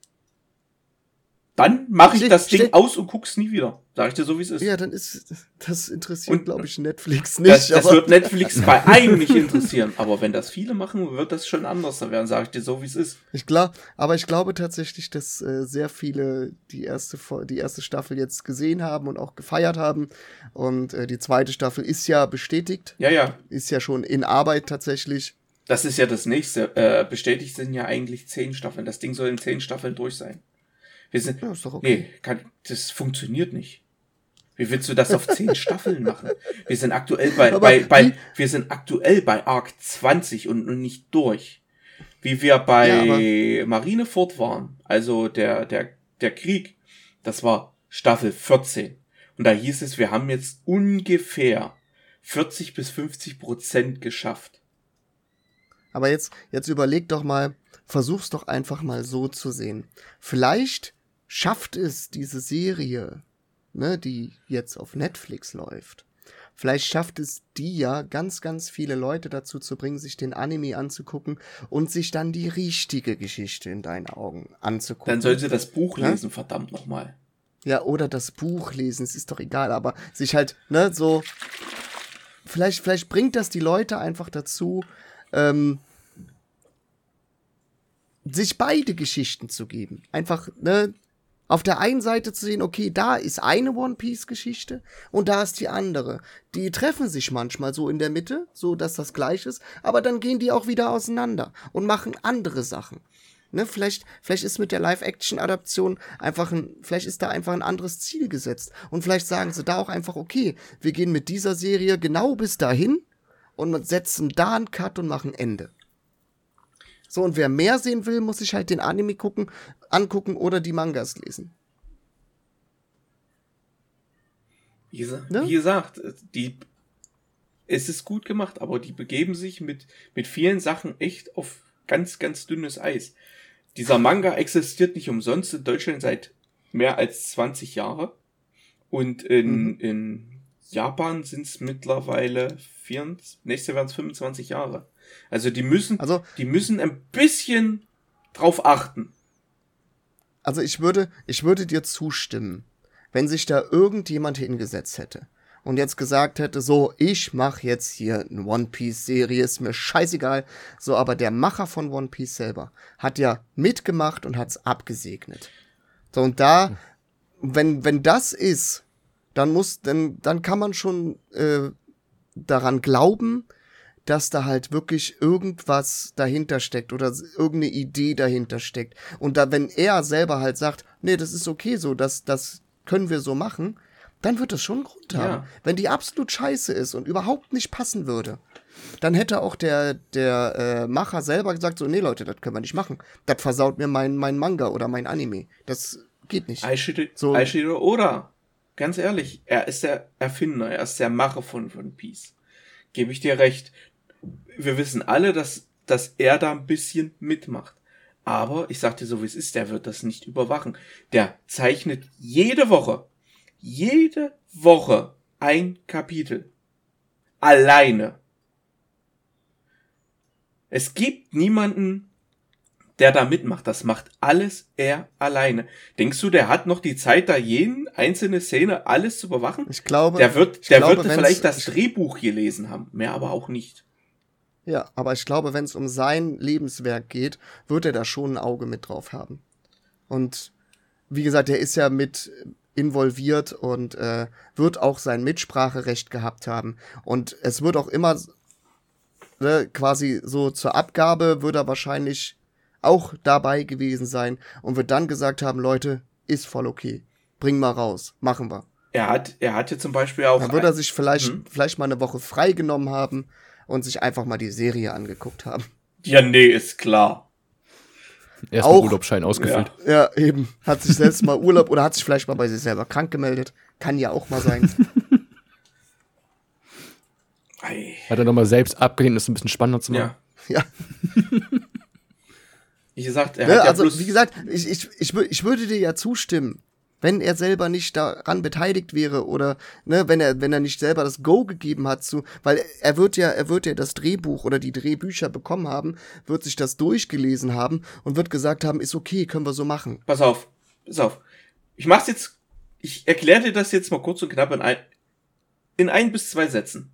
Dann mache ich das Ding aus und guck's nie wieder. Sag ich dir so, wie es ist. Ja, dann ist, das interessiert, glaube ich, Netflix nicht. das das wird Netflix bei einem nicht interessieren. Aber wenn das viele machen, wird das schon anders werden. Sag ich dir so, wie es ist. Ich glaube, aber ich glaube tatsächlich, dass äh, sehr viele die erste die erste Staffel jetzt gesehen haben und auch gefeiert haben und äh, die zweite Staffel ist ja bestätigt, Ja, ja. ist ja schon in Arbeit tatsächlich. Das ist ja das nächste. Äh, bestätigt sind ja eigentlich zehn Staffeln. Das Ding soll in zehn Staffeln durch sein. Wir sind. Ja, ist doch okay. Nee, kann, das funktioniert nicht. Wie willst du das auf zehn Staffeln machen? Wir sind aktuell bei, Aber bei, bei wir sind aktuell bei Arc 20 und, und nicht durch. Wie wir bei Ja, Marineford waren, also der, der, der Krieg, das war Staffel 14. Und da hieß es, wir haben jetzt ungefähr 40 bis 50 Prozent geschafft. Aber jetzt jetzt überleg doch mal, versuch's doch einfach mal so zu sehen. Vielleicht schafft es diese Serie, ne, die jetzt auf Netflix läuft. Vielleicht schafft es die ja, ganz, ganz viele Leute dazu zu bringen, sich den Anime anzugucken und sich dann die richtige Geschichte in deinen Augen anzugucken. Dann soll sie das Buch Ja? lesen, verdammt nochmal. Ja, oder das Buch lesen, es ist doch egal, aber sich halt, ne, so. Vielleicht, vielleicht bringt das die Leute einfach dazu, ähm, sich beide Geschichten zu geben. Einfach, ne, auf der einen Seite zu sehen, okay, da ist eine One Piece Geschichte und da ist die andere. Die treffen sich manchmal so in der Mitte, so dass das gleich ist, aber dann gehen die auch wieder auseinander und machen andere Sachen. Ne, vielleicht, vielleicht ist mit der Live-Action-Adaption einfach ein, vielleicht ist da einfach ein anderes Ziel gesetzt. Und vielleicht sagen sie da auch einfach, okay, wir gehen mit dieser Serie genau bis dahin und setzen da einen Cut und machen Ende. So, und wer mehr sehen will, muss sich halt den Anime gucken, angucken oder die Mangas lesen. Wie, gesa Ne? wie gesagt, die, es ist gut gemacht, aber die begeben sich mit, mit vielen Sachen echt auf ganz, ganz dünnes Eis. Dieser Manga existiert nicht umsonst in Deutschland seit mehr als 20 Jahre. Und in, Mhm. in Japan sind es mittlerweile 24, nächstes Jahr werden es 25 Jahre. Also die müssen, Also, die müssen ein bisschen drauf achten. Also ich würde, ich würde dir zustimmen, wenn sich da irgendjemand hingesetzt hätte und jetzt gesagt hätte, so, ich mache jetzt hier eine One Piece Serie, ist mir scheißegal. So, aber der Macher von One Piece selber hat ja mitgemacht und hat's abgesegnet. So, und da, wenn, wenn das ist, dann muss, dann, dann kann man schon äh, daran glauben, dass da halt wirklich irgendwas dahinter steckt oder irgendeine Idee dahinter steckt. Und da, wenn er selber halt sagt, nee, das ist okay so, das, das können wir so machen, dann wird das schon einen Grund haben. Ja. Wenn die absolut scheiße ist und überhaupt nicht passen würde, dann hätte auch der, der äh, Macher selber gesagt, so, nee, Leute, das können wir nicht machen. Das versaut mir mein, mein Manga oder mein Anime. Das geht nicht. Aishiro, So- Aishiro Oda, ganz ehrlich, er ist der Erfinder, er ist der Macher von One Piece. Gebe ich dir recht. Wir wissen alle, dass, dass er da ein bisschen mitmacht. Aber ich sag dir so, wie es ist, der wird das nicht überwachen. Der zeichnet jede Woche, jede Woche ein Kapitel. Alleine. Es gibt niemanden, der da mitmacht. Das macht alles er alleine. Denkst du, der hat noch die Zeit, da jeden einzelne Szene alles zu überwachen? Ich glaube, Der wird, der glaube, wird vielleicht das Drehbuch gelesen haben, mehr aber auch nicht. Ja, aber ich glaube, wenn es um sein Lebenswerk geht, wird er da schon ein Auge mit drauf haben. Und wie gesagt, er ist ja mit involviert und äh, wird auch sein Mitspracherecht gehabt haben. Und es wird auch immer ne, quasi so zur Abgabe wird er wahrscheinlich auch dabei gewesen sein und wird dann gesagt haben, Leute, ist voll okay. Bring mal raus, machen wir. Er hat, er hatte zum Beispiel auch. Dann wird er sich vielleicht, Hm? vielleicht mal eine Woche freigenommen haben und sich einfach mal die Serie angeguckt haben. ja, nee, ist klar. Erstmal Auch- Urlaubsschein ausgefüllt. Ja, eben. Hat sich selbst mal Urlaub oder hat sich vielleicht mal bei sich selber krank gemeldet. Kann ja auch mal sein. Ei, Hat er nochmal selbst abgelehnt, das ein bisschen spannender zu machen. ja. ja. Wie gesagt, er Ne? hat ja Also, bloß, wie gesagt, ich, ich, ich, ich würde dir ja zustimmen, wenn er selber nicht daran beteiligt wäre oder ne, wenn er, wenn er nicht selber das Go gegeben hat zu, weil er wird ja, er wird ja das Drehbuch oder die Drehbücher bekommen haben, wird sich das durchgelesen haben und wird gesagt haben, ist okay, können wir so machen. pass auf, pass auf. Ich mach's jetzt, ich erkläre dir das jetzt mal kurz und knapp in ein, in ein bis zwei Sätzen.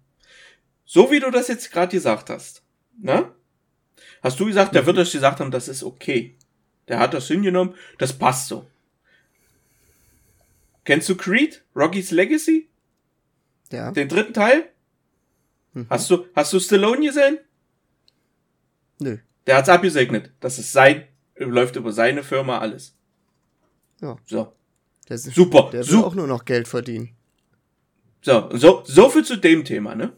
So wie du das jetzt gerade gesagt hast, ne? Hast du gesagt, der wird euch gesagt haben, das ist okay. Der hat das hingenommen, das passt so. Kennst du Creed? Rocky's Legacy? Ja. Den dritten Teil? Mhm. Hast du, hast du Stallone gesehen? Nö. Der hat's abgesegnet. Das ist sein, läuft über seine Firma alles. Ja. So. Der ist, Super, Der will super. auch nur noch Geld verdienen. So, so, so viel zu dem Thema, ne?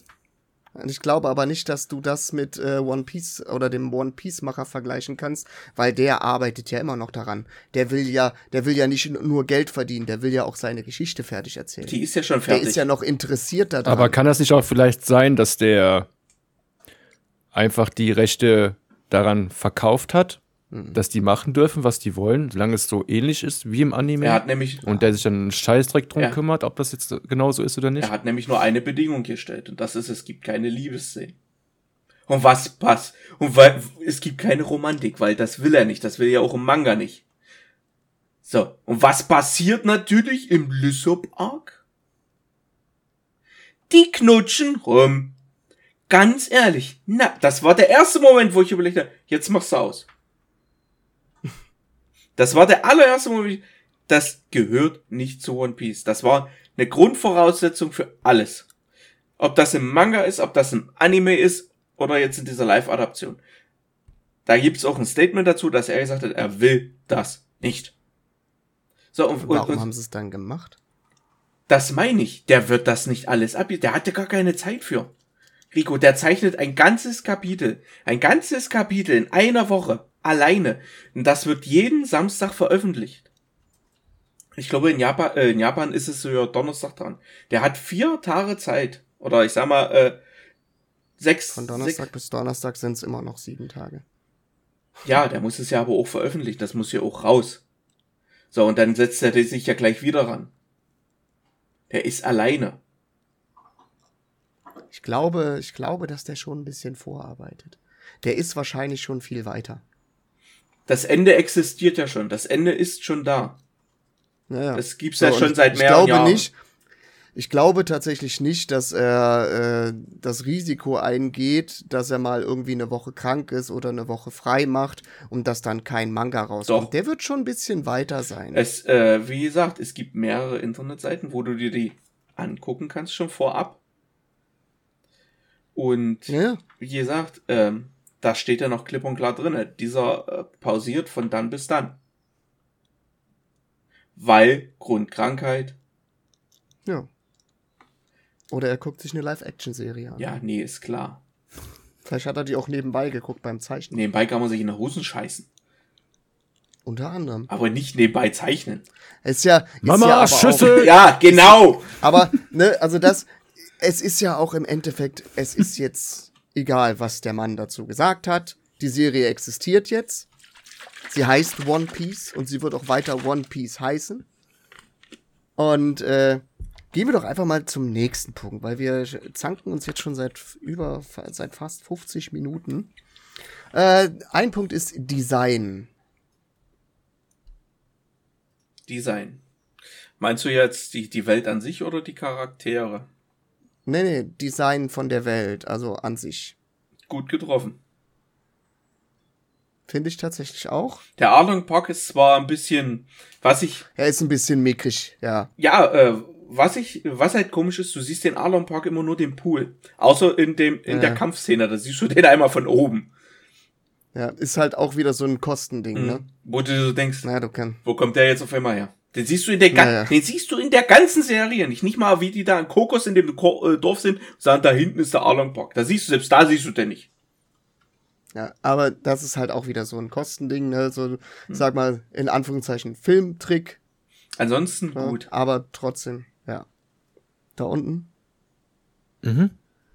Ich glaube aber nicht, dass du das mit äh, One Piece oder dem One Piece Macher vergleichen kannst, weil der arbeitet ja immer noch daran. Der will ja, der will ja nicht nur Geld verdienen, der will ja auch seine Geschichte fertig erzählen. Die ist ja schon der fertig. ist ja noch interessiert daran. Aber kann das nicht auch vielleicht sein, dass der einfach die Rechte daran verkauft hat dass die machen dürfen, was die wollen, solange es so ähnlich ist wie im Anime. Er hat nämlich, und der sich dann einen Scheißdreck drum Ja. kümmert, ob das jetzt genauso ist oder nicht. er hat nämlich nur eine Bedingung gestellt und das ist, es gibt keine Liebesszenen. Und was passt? Und weil, es gibt keine Romantik, weil das will er nicht. Das will er ja auch im Manga nicht. So. Und was passiert natürlich im Lysop Arc? Die knutschen rum. Ganz ehrlich. Na, das war der erste Moment, wo ich überlegt habe, jetzt machst du aus. Das war der allererste Moment. Das gehört nicht zu One Piece. Das war eine Grundvoraussetzung für alles. Ob das im Manga ist, ob das im Anime ist oder jetzt in dieser Live-Adaption. Da gibt's auch ein Statement dazu, dass er gesagt hat, er will das nicht. So, und, und, Warum und haben sie es dann gemacht? das meine ich. Der wird das nicht alles ab. Der hatte gar keine Zeit für. Rico, der zeichnet ein ganzes Kapitel. Ein ganzes Kapitel in einer Woche. Alleine. Und das wird jeden Samstag veröffentlicht. Ich glaube, in Japan, äh, in Japan ist es so ja Donnerstag dran. Der hat vier Tage Zeit. Oder ich sag mal, äh, sechs. Von Donnerstag bis Donnerstag sind es immer noch sieben Tage. Ja, der muss es ja aber auch veröffentlichen. Das muss ja auch raus. So, und dann setzt er sich ja gleich wieder ran. Der ist alleine. Ich glaube, ich glaube, dass der schon ein bisschen vorarbeitet. Der ist wahrscheinlich schon viel weiter. Das Ende existiert ja schon. Das Ende ist schon da. Naja. Das gibt's ja und schon seit ich mehreren glaube Jahren. Nicht, ich glaube tatsächlich nicht, dass er äh, das Risiko eingeht, dass er mal irgendwie eine Woche krank ist oder eine Woche frei macht und dass dann kein Manga rauskommt. Doch. Der wird schon ein bisschen weiter sein. Es, äh, wie gesagt, es gibt mehrere Internetseiten, wo du dir die angucken kannst, schon vorab. Und ja, wie gesagt, ähm, da steht ja noch klipp und klar drinne. Dieser äh, pausiert von dann bis dann. Weil Grundkrankheit, ja. Oder er guckt sich eine Live-Action-Serie an. ja, nee, ist klar. Vielleicht hat er die auch nebenbei geguckt beim Zeichnen. Nebenbei kann man sich in die Hosen scheißen. Unter anderem. Aber nicht nebenbei zeichnen. Ist ja. Ist Mama, ja Schüssel! Ja, genau! Aber, ne, also das, es ist ja auch im Endeffekt, es ist jetzt egal, was der Mann dazu gesagt hat. Die Serie existiert jetzt. Sie heißt One Piece und sie wird auch weiter One Piece heißen. Und äh, gehen wir doch einfach mal zum nächsten Punkt, weil wir zanken uns jetzt schon seit über seit fast 50 Minuten. Äh, ein Punkt ist Design. Design. Meinst du jetzt die, die Welt an sich oder die Charaktere? Nee, nee, Design von der Welt, also an sich. Gut getroffen. Finde ich tatsächlich auch. Der Arlong Park ist zwar ein bisschen, was ich, Er ist ein bisschen mickrig, ja. ja, äh, was ich, was halt komisch ist, du siehst den Arlong Park immer nur den Pool. Außer in dem, in Ja. der Kampfszene, da siehst du den einmal von oben. Ja, ist halt auch wieder so ein Kostending, ne? Wo du so denkst, Naja, du kannst. wo kommt der jetzt auf einmal her? Den siehst du in der, ga Ja, ja. den siehst du in der ganzen Serie nicht. Nicht mal, wie die da in Kokos in dem Ko äh, Dorf sind, sondern da hinten ist der Arlong Park. Da siehst du, selbst da siehst du den nicht. Ja, aber das ist halt auch wieder so ein Kostending, ne? So, Hm. sag mal, in Anführungszeichen Filmtrick. Ansonsten Ja, gut. Aber trotzdem, ja. Da unten? Mhm.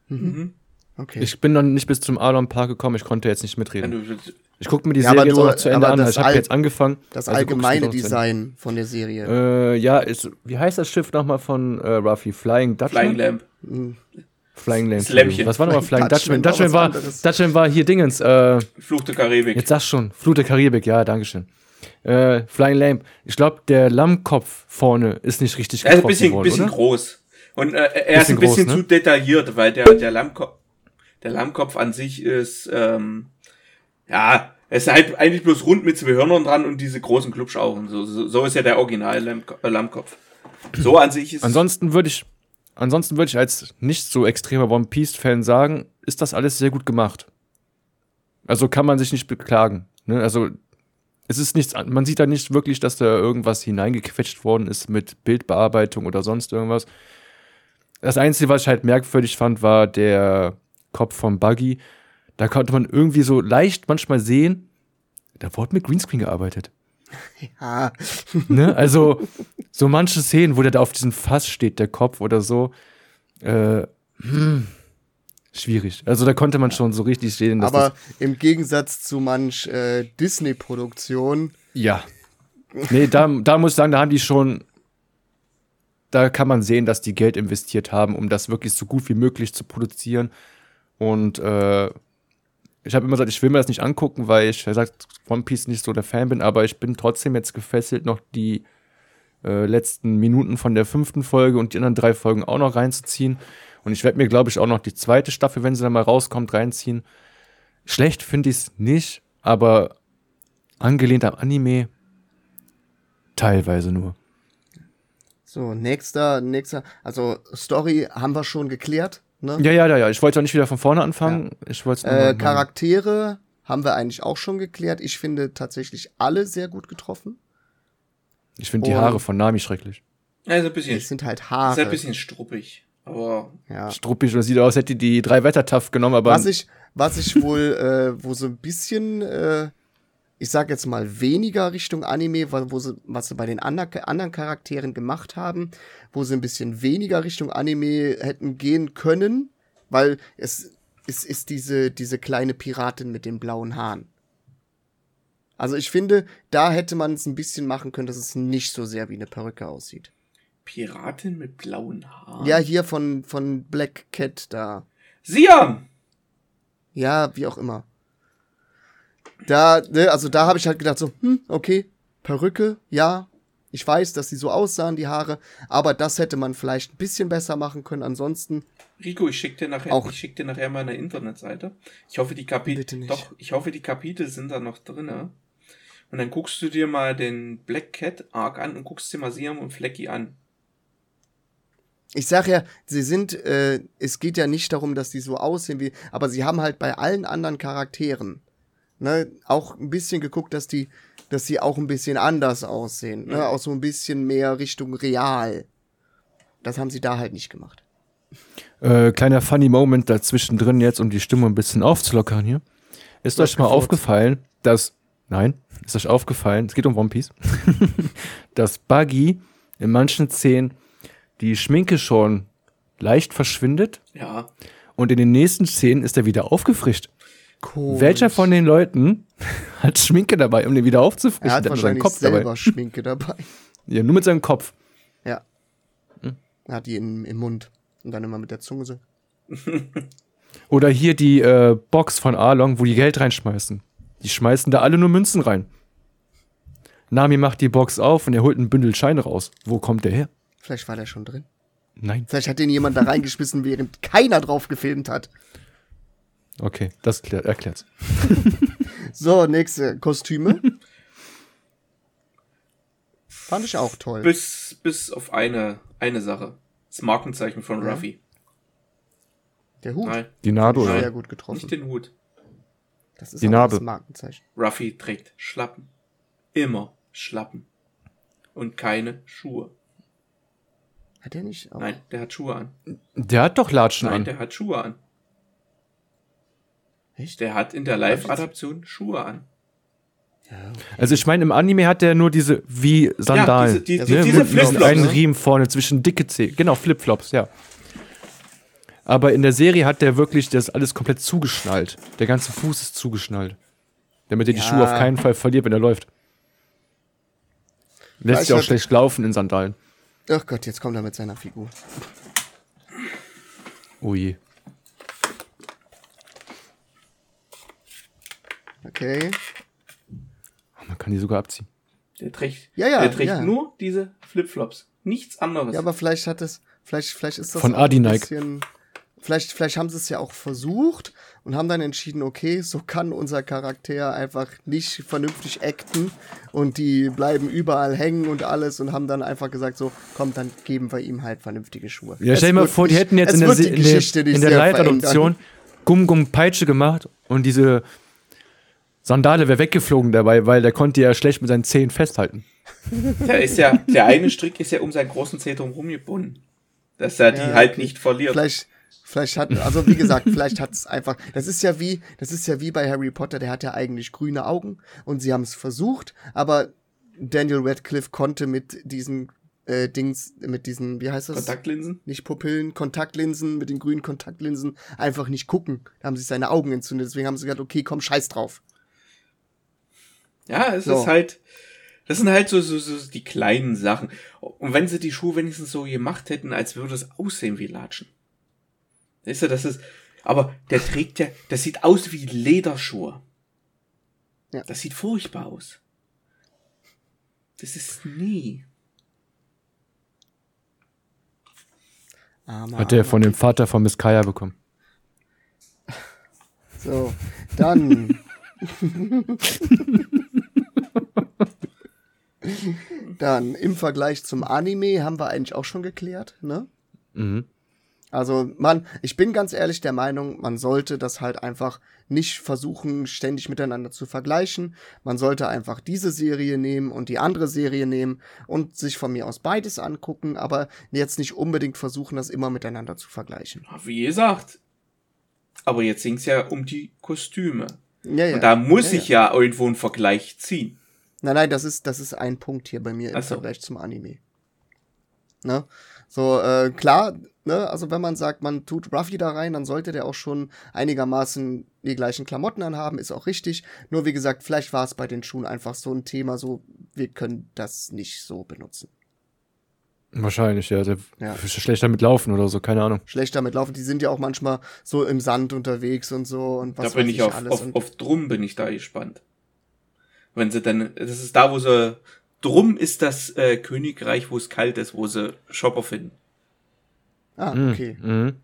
Mhm. Okay. Ich bin noch nicht bis zum Arlon Park gekommen, ich konnte jetzt nicht mitreden. Ich gucke mir die Ja, Serie du- auch noch zu Ende an. das Ich habe jetzt angefangen. das also allgemeine. Design von der Serie. Äh, ja, ist, wie heißt das Schiff nochmal von äh, Ruffy? Flying Dutchman? Flying Lamp. Hm. Flying Lamp. Das Lämpchen. Entschuldigung. Was war nochmal Flying Flying Dutchman? Dutchman Dutchman war. Dutchman war hier Dingens. Äh, Fluch der Karibik. jetzt sag's schon. Der Karibik, ja, dankeschön. Äh, Flying Lamp. Ich glaube, der Lammkopf vorne ist nicht richtig Er ist ein bisschen, worden, bisschen oder? groß. Und äh, er ist Bisschen ein bisschen groß, ne? zu detailliert, weil der, der Lammkopf, der Lammkopf an sich ist, ähm, ja, es ist halt eigentlich bloß rund mit zwei Hörnern dran und diese großen Klubschaugen. So, so, so ist ja der Original äh, Lammkopf. So an sich ist Ansonsten würde ich, ansonsten würde ich als nicht so extremer One Piece Fan sagen, ist das alles sehr gut gemacht. Also kann man sich nicht beklagen. Ne? Also es ist nichts, an- man sieht da nicht wirklich, dass da irgendwas hineingequetscht worden ist mit Bildbearbeitung oder sonst irgendwas. Das Einzige, was ich halt merkwürdig fand, war der Kopf von Buggy. Da konnte man irgendwie so leicht manchmal sehen, da wurde mit Greenscreen gearbeitet. Ja, Ne? Also, so manche Szenen, wo der da auf diesem Fass steht, der Kopf oder so. Äh, hm. schwierig. Also da konnte man schon so richtig sehen, dass Aber im Gegensatz zu manch äh, Disney-Produktion, ja. Nee, da, da muss ich sagen, da haben die schon, da kann man sehen, dass die Geld investiert haben, um das wirklich so gut wie möglich zu produzieren. Und äh, ich habe immer gesagt, ich will mir das nicht angucken, weil ich, er sagt, One Piece nicht so der Fan bin, aber ich bin trotzdem jetzt gefesselt, noch die äh, letzten Minuten von der fünften Folge und die anderen drei Folgen auch noch reinzuziehen. Und ich werde mir, glaube ich, auch noch die zweite Staffel, wenn sie dann mal rauskommt, reinziehen. Schlecht finde ich es nicht, aber angelehnt am Anime teilweise nur. so, nächster, nächster, also Story haben wir schon geklärt, ne? Ja, ja, ja, ja. Ich wollte auch nicht wieder von vorne anfangen. Ich wollte Äh, Charaktere haben wir eigentlich auch schon geklärt. Ich finde tatsächlich alle sehr gut getroffen. Ich finde die Haare von Nami schrecklich. Also ein bisschen, Es sind halt ist Haare. ein bisschen struppig. Aber ja. Struppig und sieht aus, hätte die drei Wettertaff genommen, aber Was ich, was ich wohl, äh, wo so ein bisschen, äh, ich sag jetzt mal weniger Richtung Anime, weil, wo sie, was sie bei den ander, anderen Charakteren gemacht haben, wo sie ein bisschen weniger Richtung Anime hätten gehen können, weil es, es ist diese, diese kleine Piratin mit den blauen Haaren. Also ich finde, da hätte man es ein bisschen machen können, dass es nicht so sehr wie eine Perücke aussieht. Piratin mit blauen Haaren. Ja, hier von, von Black Cat da. Siam! Ja, wie auch immer. Da, ne, also da habe ich halt gedacht so, hm, okay, Perücke, ja. Ich weiß, dass sie so aussahen, die Haare, aber das hätte man vielleicht ein bisschen besser machen können. Ansonsten, Rico, ich schicke dir nachher, Auch- ich schick dir nachher mal eine Internetseite. Ich hoffe, die Kapitel, doch, ich hoffe, die Kapitel sind da noch drinne. Und dann guckst du dir mal den Black Cat Arc an und guckst dir mal Siam und Flecky an. ich sag ja, sie sind, äh, es geht ja nicht darum, dass die so aussehen wie, aber sie haben halt bei allen anderen Charakteren, ne, auch ein bisschen geguckt, dass die, dass sie auch ein bisschen anders aussehen, ne, Mhm. auch so ein bisschen mehr Richtung real. Das haben sie da halt nicht gemacht. Äh, kleiner funny Moment dazwischen drin jetzt, um die Stimme ein bisschen aufzulockern hier. Ist euch mal gefurzt. aufgefallen, dass, nein, ist euch aufgefallen, es geht um One Piece, dass Buggy in manchen Szenen die Schminke schon leicht verschwindet Ja. und in den nächsten Szenen ist er wieder aufgefrischt. Komisch. Welcher von den Leuten hat Schminke dabei, um den wieder aufzufrischen? Er hat nur wahrscheinlich selber Schminke dabei. Ja, nur mit seinem Kopf. Ja. Hm. Er hat die in, im Mund. Und dann immer mit der Zunge so. Oder hier die äh, Box von Arlong, wo die Geld reinschmeißen. Die schmeißen da alle nur Münzen rein. Nami macht die Box auf und er holt ein Bündel Scheine raus. Wo kommt der her? Vielleicht war der schon drin. Nein. Vielleicht hat den jemand da reingeschmissen, während keiner drauf gefilmt hat. Okay, das klär, erklärt's. So, nächste Kostüme. Fand ich auch toll. Bis, bis auf eine, eine Sache. Das Markenzeichen von Ja. Ruffy. Der Hut. Nein, Die Narbe, Sehr oder? gut getroffen. nicht den Hut. Das ist die Narbe. das Markenzeichen. Ruffy trägt Schlappen. Immer Schlappen. Und keine Schuhe. Hat er nicht? Auch? Nein, der hat Schuhe an. Der hat doch Latschen Nein, an. der hat Schuhe an. Echt? Der hat in der Live-Adaption Schuhe an. Ja. Also ich meine, im Anime hat der nur diese wie Sandalen. Ja, diese- die- die- diese Flipflops, einen ne? Riemen vorne zwischen dicke Zehen. Genau, Flipflops, ja. Aber in der Serie hat der wirklich das alles komplett zugeschnallt. Der ganze Fuß ist zugeschnallt. Damit er die Ja. Schuhe auf keinen Fall verliert, wenn er läuft. Lässt sich auch schlecht laufen in Sandalen. Ach Gott, jetzt kommt er mit seiner Figur. Oh Okay. Man kann die sogar abziehen. Der trägt, Ja, ja, der trägt ja. nur diese Flipflops. Nichts anderes. Ja, aber vielleicht hat es, vielleicht, vielleicht ist das Von Adi ein Nike. bisschen, vielleicht, vielleicht haben sie es ja auch versucht und haben dann entschieden, okay, so kann unser Charakter einfach nicht vernünftig acten und die bleiben überall hängen und alles und haben dann einfach gesagt, so, komm, dann geben wir ihm halt vernünftige Schuhe. Ja, stell dir mal vor, die hätten jetzt in der, in der, in der sehr Live-Adoption Gumm Gumm Peitsche gemacht und diese Sandale wäre weggeflogen dabei, weil der konnte ja schlecht mit seinen Zehen festhalten. Der ist ja, der eine Strick ist ja um seinen großen Zeh drum rumgebunden. Dass er die Ja, halt nicht verliert. Vielleicht, vielleicht hat, also wie gesagt, vielleicht hat es einfach, das ist ja wie, das ist ja wie bei Harry Potter, der hat ja eigentlich grüne Augen und sie haben es versucht, aber Daniel Radcliffe konnte mit diesem äh, Dings, mit diesen, wie heißt das? Kontaktlinsen? Nicht Pupillen, Kontaktlinsen, mit den grünen Kontaktlinsen, einfach nicht gucken. Da haben sich seine Augen entzündet, deswegen haben sie gesagt, okay, komm, scheiß drauf. Ja, es So. ist halt, das sind halt so, so, so die kleinen Sachen. Und wenn sie die Schuhe wenigstens so gemacht hätten, als würde es aussehen wie Latschen. Weißt du, das ist, aber der trägt ja, das sieht aus wie Lederschuhe. Ja. Das sieht furchtbar aus. Das ist nie. Armer, Hat der armer von dem Vater von Miss Kaya bekommen. So, dann. dann im Vergleich zum Anime haben wir eigentlich auch schon geklärt, ne? Mhm. Also, man, ich bin ganz ehrlich der Meinung, man sollte das halt einfach nicht versuchen, ständig miteinander zu vergleichen. Man sollte einfach diese Serie nehmen und die andere Serie nehmen und sich von mir aus beides angucken, aber jetzt nicht unbedingt versuchen, das immer miteinander zu vergleichen. Wie gesagt. Aber jetzt ging's ja um die Kostüme. Ja, ja. Und da muss ja, ich ja irgendwo einen Vergleich ziehen. Nein, nein, das ist, das ist ein Punkt hier bei mir im Ach so. Vergleich zum Anime. Ne? So, äh, klar, ne, also wenn man sagt, man tut Ruffy da rein, dann sollte der auch schon einigermaßen die gleichen Klamotten anhaben, ist auch richtig. Nur wie gesagt, vielleicht war es bei den Schuhen einfach so ein Thema, so, wir können das nicht so benutzen. Wahrscheinlich, ja. Der Ja. ist schlecht damit laufen oder so, keine Ahnung. Schlecht damit laufen, die sind ja auch manchmal so im Sand unterwegs und so und was da bin weiß ich auf, alles. auf, auf Drum bin ich da gespannt. Wenn sie dann, das ist da, wo sie, Drum ist das äh, Königreich, wo es kalt ist, wo sie Shopper finden. ah, Mhm. okay. Mhm.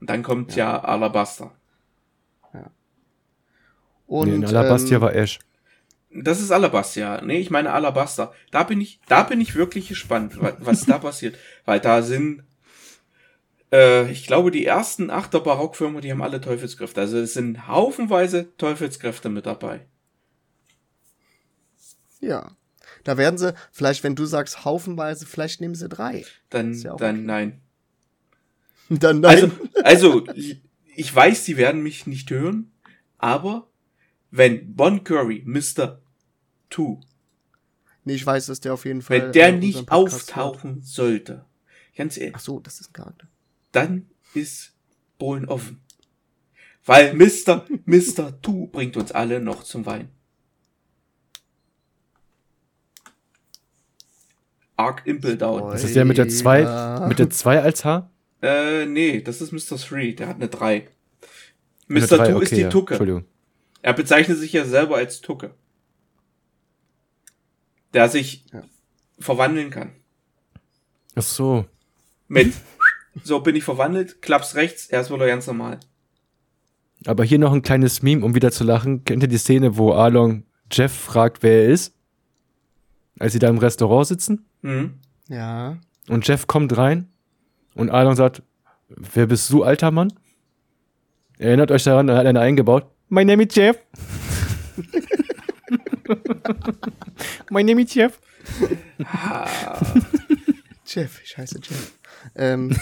Und dann kommt ja, Alabaster. Und, nee, in Alabastia ähm, war Ash. Das ist Alabastia. Nee, ich meine Alabaster. Da bin ich, da bin ich wirklich gespannt, wa- was da passiert. Weil da sind, äh, ich glaube, die ersten acht der Barockfirmen, die haben alle Teufelskräfte. Also es sind haufenweise Teufelskräfte mit dabei. Ja. Da werden sie, vielleicht, wenn du sagst haufenweise, vielleicht nehmen sie drei. Dann, ja dann okay. nein. Dann Also, also, ich weiß, sie werden mich nicht hören, aber wenn Bon Curry, Mr. Two, Nee, ich weiß, dass der auf jeden Fall. wenn der äh, nicht auftauchen sollte, ganz ehrlich, Ach so, das ist ein Charakter. dann ist Bohlen offen. Weil Mr. Mr. Two bringt uns alle noch zum Wein. Arc Impel Down. Ist das der mit der 2 Ja. mit der 2 als H? Äh, nee, das ist Mr. Three, der hat eine 3. Eine Mr. drei, Two ist okay, die ja. Tucke. Entschuldigung. Er bezeichnet sich ja selber als Tucke. Der sich Ja. verwandeln kann. Ach so. Mit, so bin ich verwandelt, klapp's rechts, er ist wieder ganz normal. Aber hier noch ein kleines Meme, um wieder zu lachen. Kennt ihr die Szene, wo Arlong Jeff fragt, wer er ist? Als sie da im Restaurant sitzen Mhm. Ja. und Jeff kommt rein und Arlong sagt, wer bist du, alter Mann? Erinnert euch daran, er hat eine eingebaut. My name is Jeff. My name is Jeff. Ah, Jeff, ich heiße Jeff. ähm.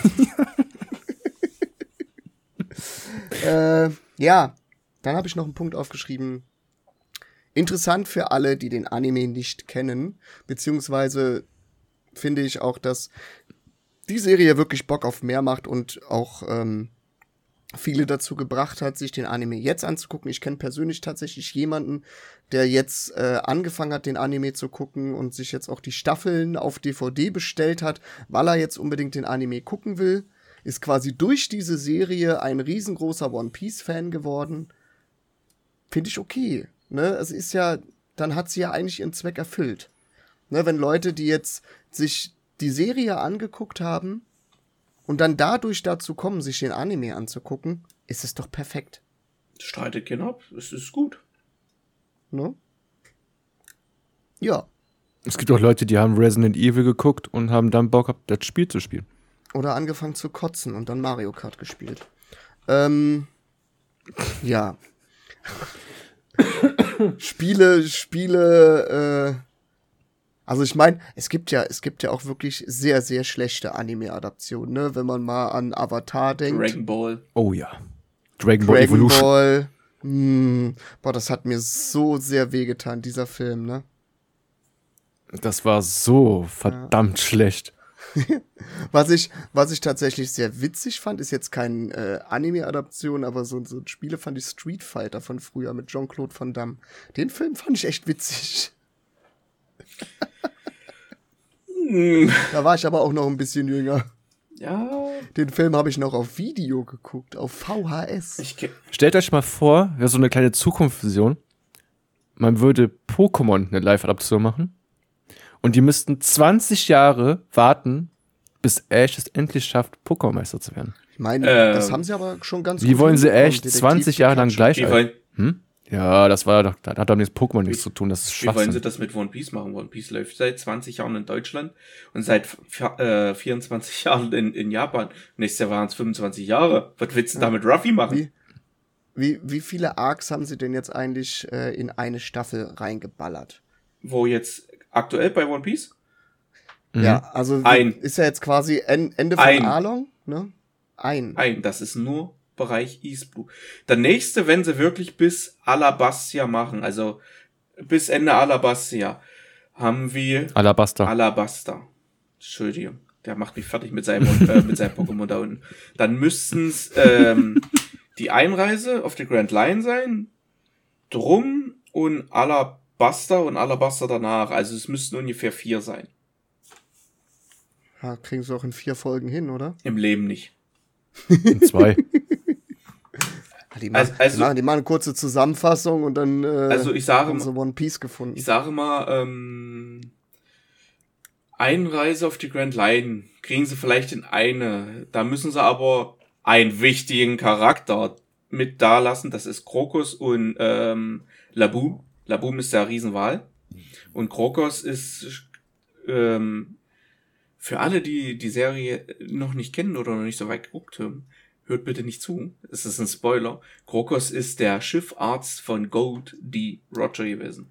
äh, ja, dann habe ich noch einen Punkt aufgeschrieben. Interessant für alle, die den Anime nicht kennen, beziehungsweise finde ich auch, dass die Serie wirklich Bock auf mehr macht und auch ähm, viele dazu gebracht hat, sich den Anime jetzt anzugucken. Ich kenne persönlich tatsächlich jemanden, der jetzt äh, angefangen hat, den Anime zu gucken und sich jetzt auch die Staffeln auf DVD bestellt hat, weil er jetzt unbedingt den Anime gucken will. Ist quasi durch diese Serie ein riesengroßer One Piece-Fan geworden. Finde ich okay. Ne? Es ist ja, dann hat sie ja eigentlich ihren Zweck erfüllt. Ne? Wenn Leute, die jetzt sich die Serie angeguckt haben und dann dadurch dazu kommen, sich den Anime anzugucken, ist es doch perfekt. streitet keiner ab, es ist gut. Ne? Ja. Es gibt auch Leute, die haben Resident Evil geguckt und haben dann Bock gehabt, das Spiel zu spielen. Oder angefangen zu kotzen und dann Mario Kart gespielt. Ähm, ja. Spiele, Spiele, äh, also ich meine, es gibt ja, es gibt ja auch wirklich sehr, sehr schlechte Anime-Adaptionen, ne? Wenn man mal an Avatar denkt. Dragon Ball. Oh ja. Dragon Ball Dragon Evolution. Ball. Hm, boah, das hat mir so sehr wehgetan, dieser Film, ne? Das war so verdammt schlecht. Was ich, was ich tatsächlich sehr witzig fand, ist jetzt kein äh, Anime-Adaption, aber so, so Spiele fand ich Street Fighter von früher mit Jean-Claude Van Damme. Den Film fand ich echt witzig. Hm, Da war ich aber auch noch ein bisschen jünger. ja, Den Film habe ich noch auf Video geguckt, auf VHS. ich Stellt euch mal vor, wäre so eine kleine Zukunftsvision. Man würde Pokémon eine Live-Adaption machen. Und die müssten 20 Jahre warten, bis Ash es endlich schafft, Pokémon-Meister zu werden. Ich meine, Ähm, das haben sie aber schon ganz Wie gut wollen sie. Ash Detektiv 20 Jahre lang gleich wie halten? wollen, Hm? Ja, das war doch, da hat doch nichts Pokémon nichts zu tun, das ist wie wollen sie Schwachsinn. das mit One Piece machen? One Piece läuft seit 20 Jahren in Deutschland und seit äh, 24 Jahren in, in Japan. Nächstes Jahr waren es 25 Jahre. Was willst du da mit Ruffy machen? Wie? Wie, wie viele Arcs haben sie denn jetzt eigentlich äh, in eine Staffel reingeballert? Wo jetzt aktuell bei One Piece? Mhm. Ja, also Ein. ist ja jetzt quasi en Ende von Ein. Arlong, ne? Ein. Ein, das ist nur Bereich East Blue. Der nächste, wenn sie wirklich bis Alabastia machen, also bis Ende Alabastia, haben wir Alabaster. Alabasta. Entschuldigung, der macht mich fertig mit seinem, äh, mit seinem Pokémon da unten. Dann müssten es ähm, die Einreise auf die Grand Line sein, Drum und Alabasta und Alabasta danach. Also es müssten ungefähr vier sein. Ja, kriegen sie auch in vier Folgen hin, oder? Im Leben nicht. Zwei. Ah, Die machen, Also- also- die, machen, die machen eine kurze Zusammenfassung und dann äh, Also ich sage haben mal, sie One Piece gefunden. ich sage mal, ähm, Einreise auf die Grand Line kriegen sie vielleicht in eine. Da müssen sie aber einen wichtigen Charakter mit da lassen. Das ist Krokus und ähm, Laboom. Laboom ist der Riesenwal. Und Krokos ist ähm, für alle, die die Serie noch nicht kennen oder noch nicht so weit geguckt haben, hört bitte nicht zu. Es ist ein Spoiler. Krokos ist der Schiffarzt von Gold D. Roger gewesen.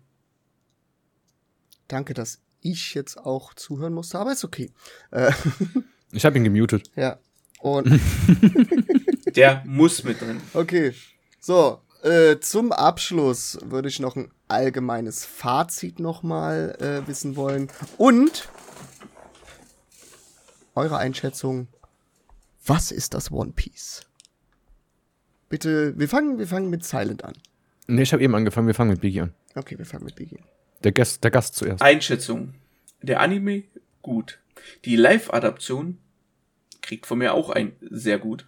Danke, dass ich jetzt auch zuhören musste, aber ist okay. Äh, Ich habe ihn gemutet. ja. Und Der muss mit drin. okay. So, äh, zum Abschluss würde ich noch ein allgemeines Fazit nochmal äh, wissen wollen. Und eure Einschätzung, was ist das One Piece? Bitte, wir fangen, wir fangen mit Silent an. Nee, ich habe eben angefangen, wir fangen mit Biggie an. Okay, wir fangen mit Biggie. an. Der Gast, der Gast zuerst. Einschätzung. Der Anime, gut. Die Live-Adaption kriegt von mir auch ein sehr gut.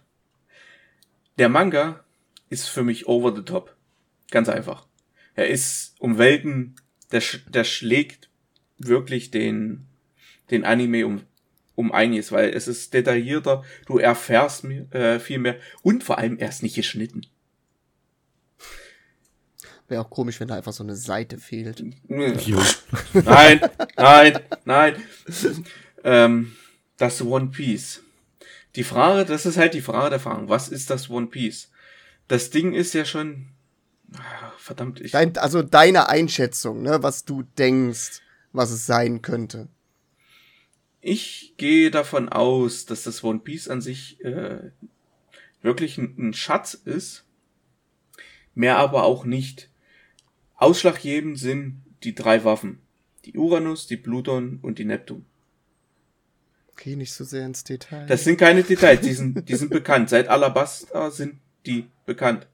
Der Manga ist für mich over the top. Ganz einfach. Er ist um Welten, der, sch- der schlägt wirklich den, den Anime um, um einiges, weil es ist detaillierter, du erfährst äh, viel mehr und vor allem er ist nicht geschnitten. Wäre auch komisch, wenn da einfach so eine Seite fehlt. Nein, nein, nein. Ähm, das One Piece. Die Frage, das ist halt die Frage der Fragen. Was ist das One Piece? Das Ding ist ja schon. Ah, Verdammt, ich. Dein, also deine Einschätzung, ne, was du denkst, was es sein könnte. Ich gehe davon aus, dass das One Piece an sich äh, wirklich ein, ein Schatz ist. Mehr aber auch nicht. Ausschlaggebend sind die drei Waffen. Die Uranus, die Pluton und die Neptun. Okay, nicht so sehr ins Detail. Das sind keine Details, die sind, die sind bekannt. Seit Alabasta sind die bekannt.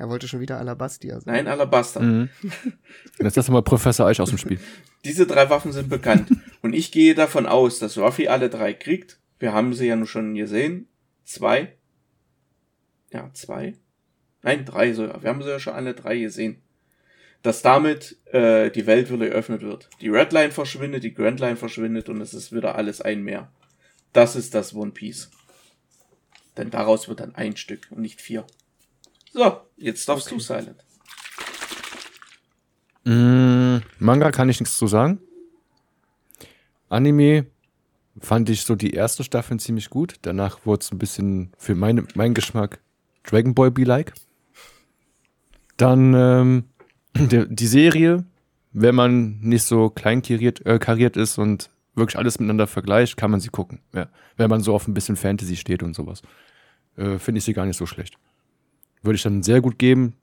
Er wollte schon wieder Alabastia sagen. Nein, Alabasta. Mhm. Jetzt lassen wir mal Professor Eich aus dem Spiel. Diese drei Waffen sind bekannt. Und ich gehe davon aus, dass Ruffy alle drei kriegt. Wir haben sie ja nun schon gesehen. Zwei. Ja, zwei. Nein, drei sogar. Wir haben sie ja schon alle drei gesehen. Dass damit äh, die Welt wieder geöffnet wird. Die Red Line verschwindet, die Grand Line verschwindet und es ist wieder alles ein Meer. Das ist das One Piece. Denn daraus wird dann ein Stück und nicht vier. So, jetzt darfst Okay. du, Silent. Mm, Manga kann ich nichts zu sagen. Anime fand ich so die erste Staffel ziemlich gut. Danach wurde es ein bisschen für meine, meinen Geschmack Dragon Ball be-like. Dann ähm, der, die Serie, wenn man nicht so klein kariert, äh, kariert ist und wirklich alles miteinander vergleicht, kann man sie gucken. Ja. Wenn man so auf ein bisschen Fantasy steht und sowas. Äh, Finde ich sie gar nicht so schlecht. Würde ich dann sehr gut geben.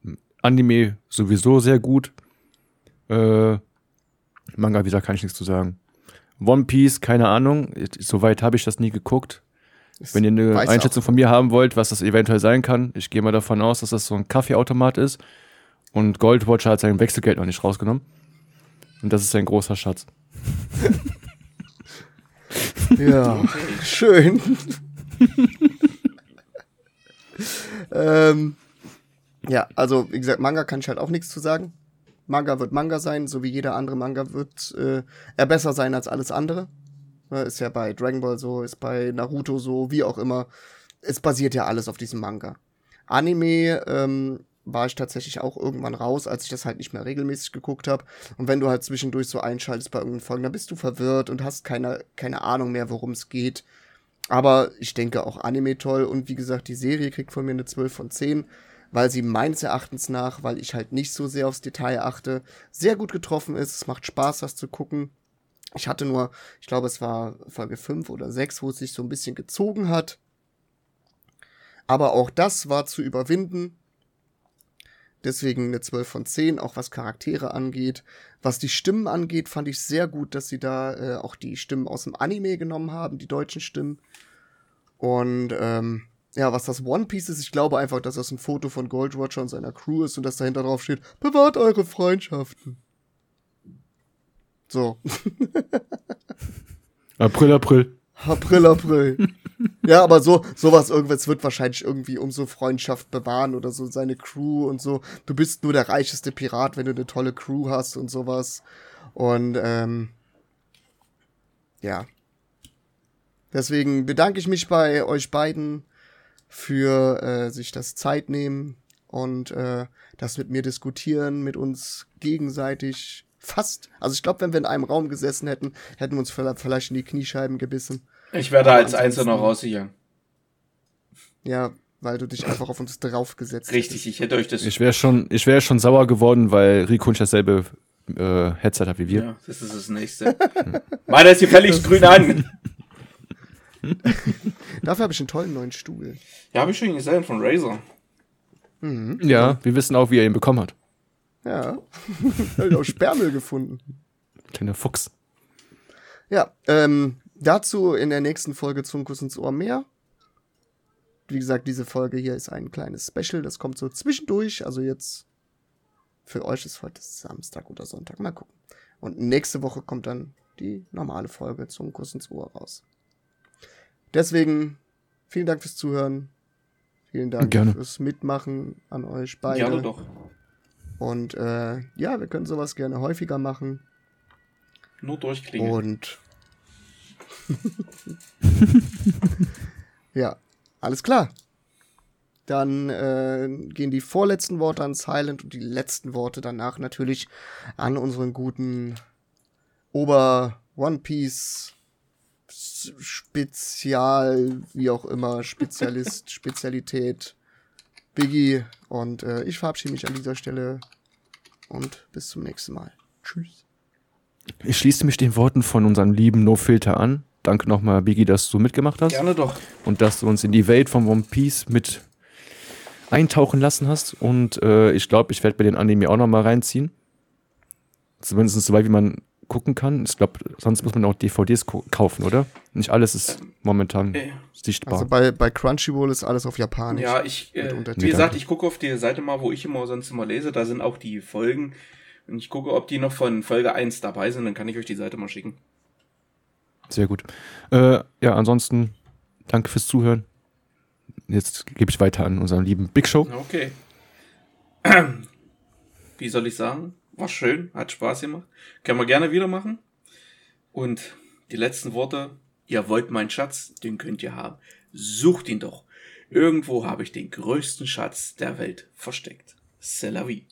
Anime sowieso sehr gut. Äh, Manga, wie gesagt, kann ich nichts zu sagen. One Piece, keine Ahnung. Soweit habe ich das nie geguckt. Wenn ihr eine Einschätzung auch- von mir haben wollt, was das eventuell sein kann, ich gehe mal davon aus, dass das so ein Kaffeeautomat ist. Und Goldwatcher hat sein Wechselgeld noch nicht rausgenommen. Und das ist sein großer Schatz. Ja, schön. ähm, ja, also wie gesagt, Manga kann ich halt auch nichts zu sagen. Manga wird Manga sein, so wie jeder andere Manga wird äh, er besser sein als alles andere. Ne, ist ja bei Dragon Ball so, ist bei Naruto so, wie auch immer. Es basiert ja alles auf diesem Manga. Anime ähm, war ich tatsächlich auch irgendwann raus, als ich das halt nicht mehr regelmäßig geguckt habe. Und wenn du halt zwischendurch so einschaltest bei irgendeinen Folgen, dann bist du verwirrt und hast keine, keine Ahnung mehr, worum es geht. Aber ich denke auch Anime toll. Und wie gesagt, die Serie kriegt von mir eine 12 von 10, weil sie meines Erachtens nach, weil ich halt nicht so sehr aufs Detail achte, sehr gut getroffen ist. Es macht Spaß, das zu gucken. Ich hatte nur, ich glaube, es war Folge 5 oder 6, wo es sich so ein bisschen gezogen hat. Aber auch das war zu überwinden. Deswegen eine 12 von 10, auch was Charaktere angeht. Was die Stimmen angeht, fand ich sehr gut, dass sie da äh, auch die Stimmen aus dem Anime genommen haben, die deutschen Stimmen. Und ähm, ja, was das One Piece ist, ich glaube einfach, dass das ein Foto von Gold Roger und seiner Crew ist und dass dahinter drauf steht, bewahrt eure Freundschaften. So. April, April. April, April. ja, aber so, sowas irgendwas wird wahrscheinlich irgendwie um so Freundschaft bewahren oder so seine Crew und so. Du bist nur der reicheste Pirat, wenn du eine tolle Crew hast und sowas. Und ähm, ja. Deswegen bedanke ich mich bei euch beiden für äh, sich das Zeit nehmen und äh, das mit mir diskutieren, mit uns gegenseitig fast. Also ich glaube, wenn wir in einem Raum gesessen hätten, hätten wir uns vielleicht in die Kniescheiben gebissen. Ich werde als ansonsten- Einzelner raussichern. Ja, weil du dich einfach auf uns draufgesetzt Richtig, ich hätte euch das. Ich wäre schon, ich wär schon sauer geworden, weil Rico nicht dasselbe äh, Headset hat wie wir. Ja, das ist das nächste. Meiner ist gefälligst grün an. Dafür habe ich einen tollen neuen Stuhl. Ja, habe ich schon gesehen von Razer. Ja, wir wissen auch, wie er ihn bekommen hat. Ja. Hab ich auch Sperrmüll gefunden. Kleiner Fuchs. Ja, ähm, dazu in der nächsten Folge zum Kuss ins Ohr mehr. Wie gesagt, diese Folge hier ist ein kleines Special, das kommt so zwischendurch. Also jetzt für euch ist heute Samstag oder Sonntag. Mal gucken. Und nächste Woche kommt dann die normale Folge zum Kuss ins Ohr raus. Deswegen vielen Dank fürs Zuhören. Vielen Dank Gerne. fürs Mitmachen an euch beide. Gerne doch. Und äh, ja, wir können sowas gerne häufiger machen. Nur durchklingen. Und ja, alles klar. Dann äh, gehen die vorletzten Worte an Silent und die letzten Worte danach natürlich an unseren guten Ober One Piece Spezial, wie auch immer, Spezialist, Spezialität, Biggie. Und äh, ich verabschiede mich an dieser Stelle und bis zum nächsten Mal. Tschüss. Ich schließe mich den Worten von unserem lieben No Filter an. Danke nochmal, Biggie, dass du mitgemacht hast Gerne doch. und dass du uns in die Welt von One Piece mit eintauchen lassen hast. Und äh, ich glaube, ich werde bei den Anime auch nochmal reinziehen. Zumindest so weit, wie man gucken kann. Ich glaube, sonst muss man auch DVDs kaufen, oder? Nicht alles ist momentan äh, sichtbar. Also bei, bei Crunchyroll ist alles auf Japanisch. Ja, ich, äh, wie gesagt, ich gucke auf die Seite mal, wo ich immer sonst immer lese, da sind auch die Folgen. Und ich gucke, ob die noch von Folge 1 dabei sind, dann kann ich euch die Seite mal schicken. Sehr gut. Äh, ja, ansonsten danke fürs Zuhören. Jetzt gebe ich weiter an unseren lieben Big Show. Okay. Wie soll ich sagen? War schön, hat Spaß gemacht. Können wir gerne wieder machen. Und die letzten Worte. Ihr wollt meinen Schatz, den könnt ihr haben. Sucht ihn doch. Irgendwo habe ich den größten Schatz der Welt versteckt. C'est la vie.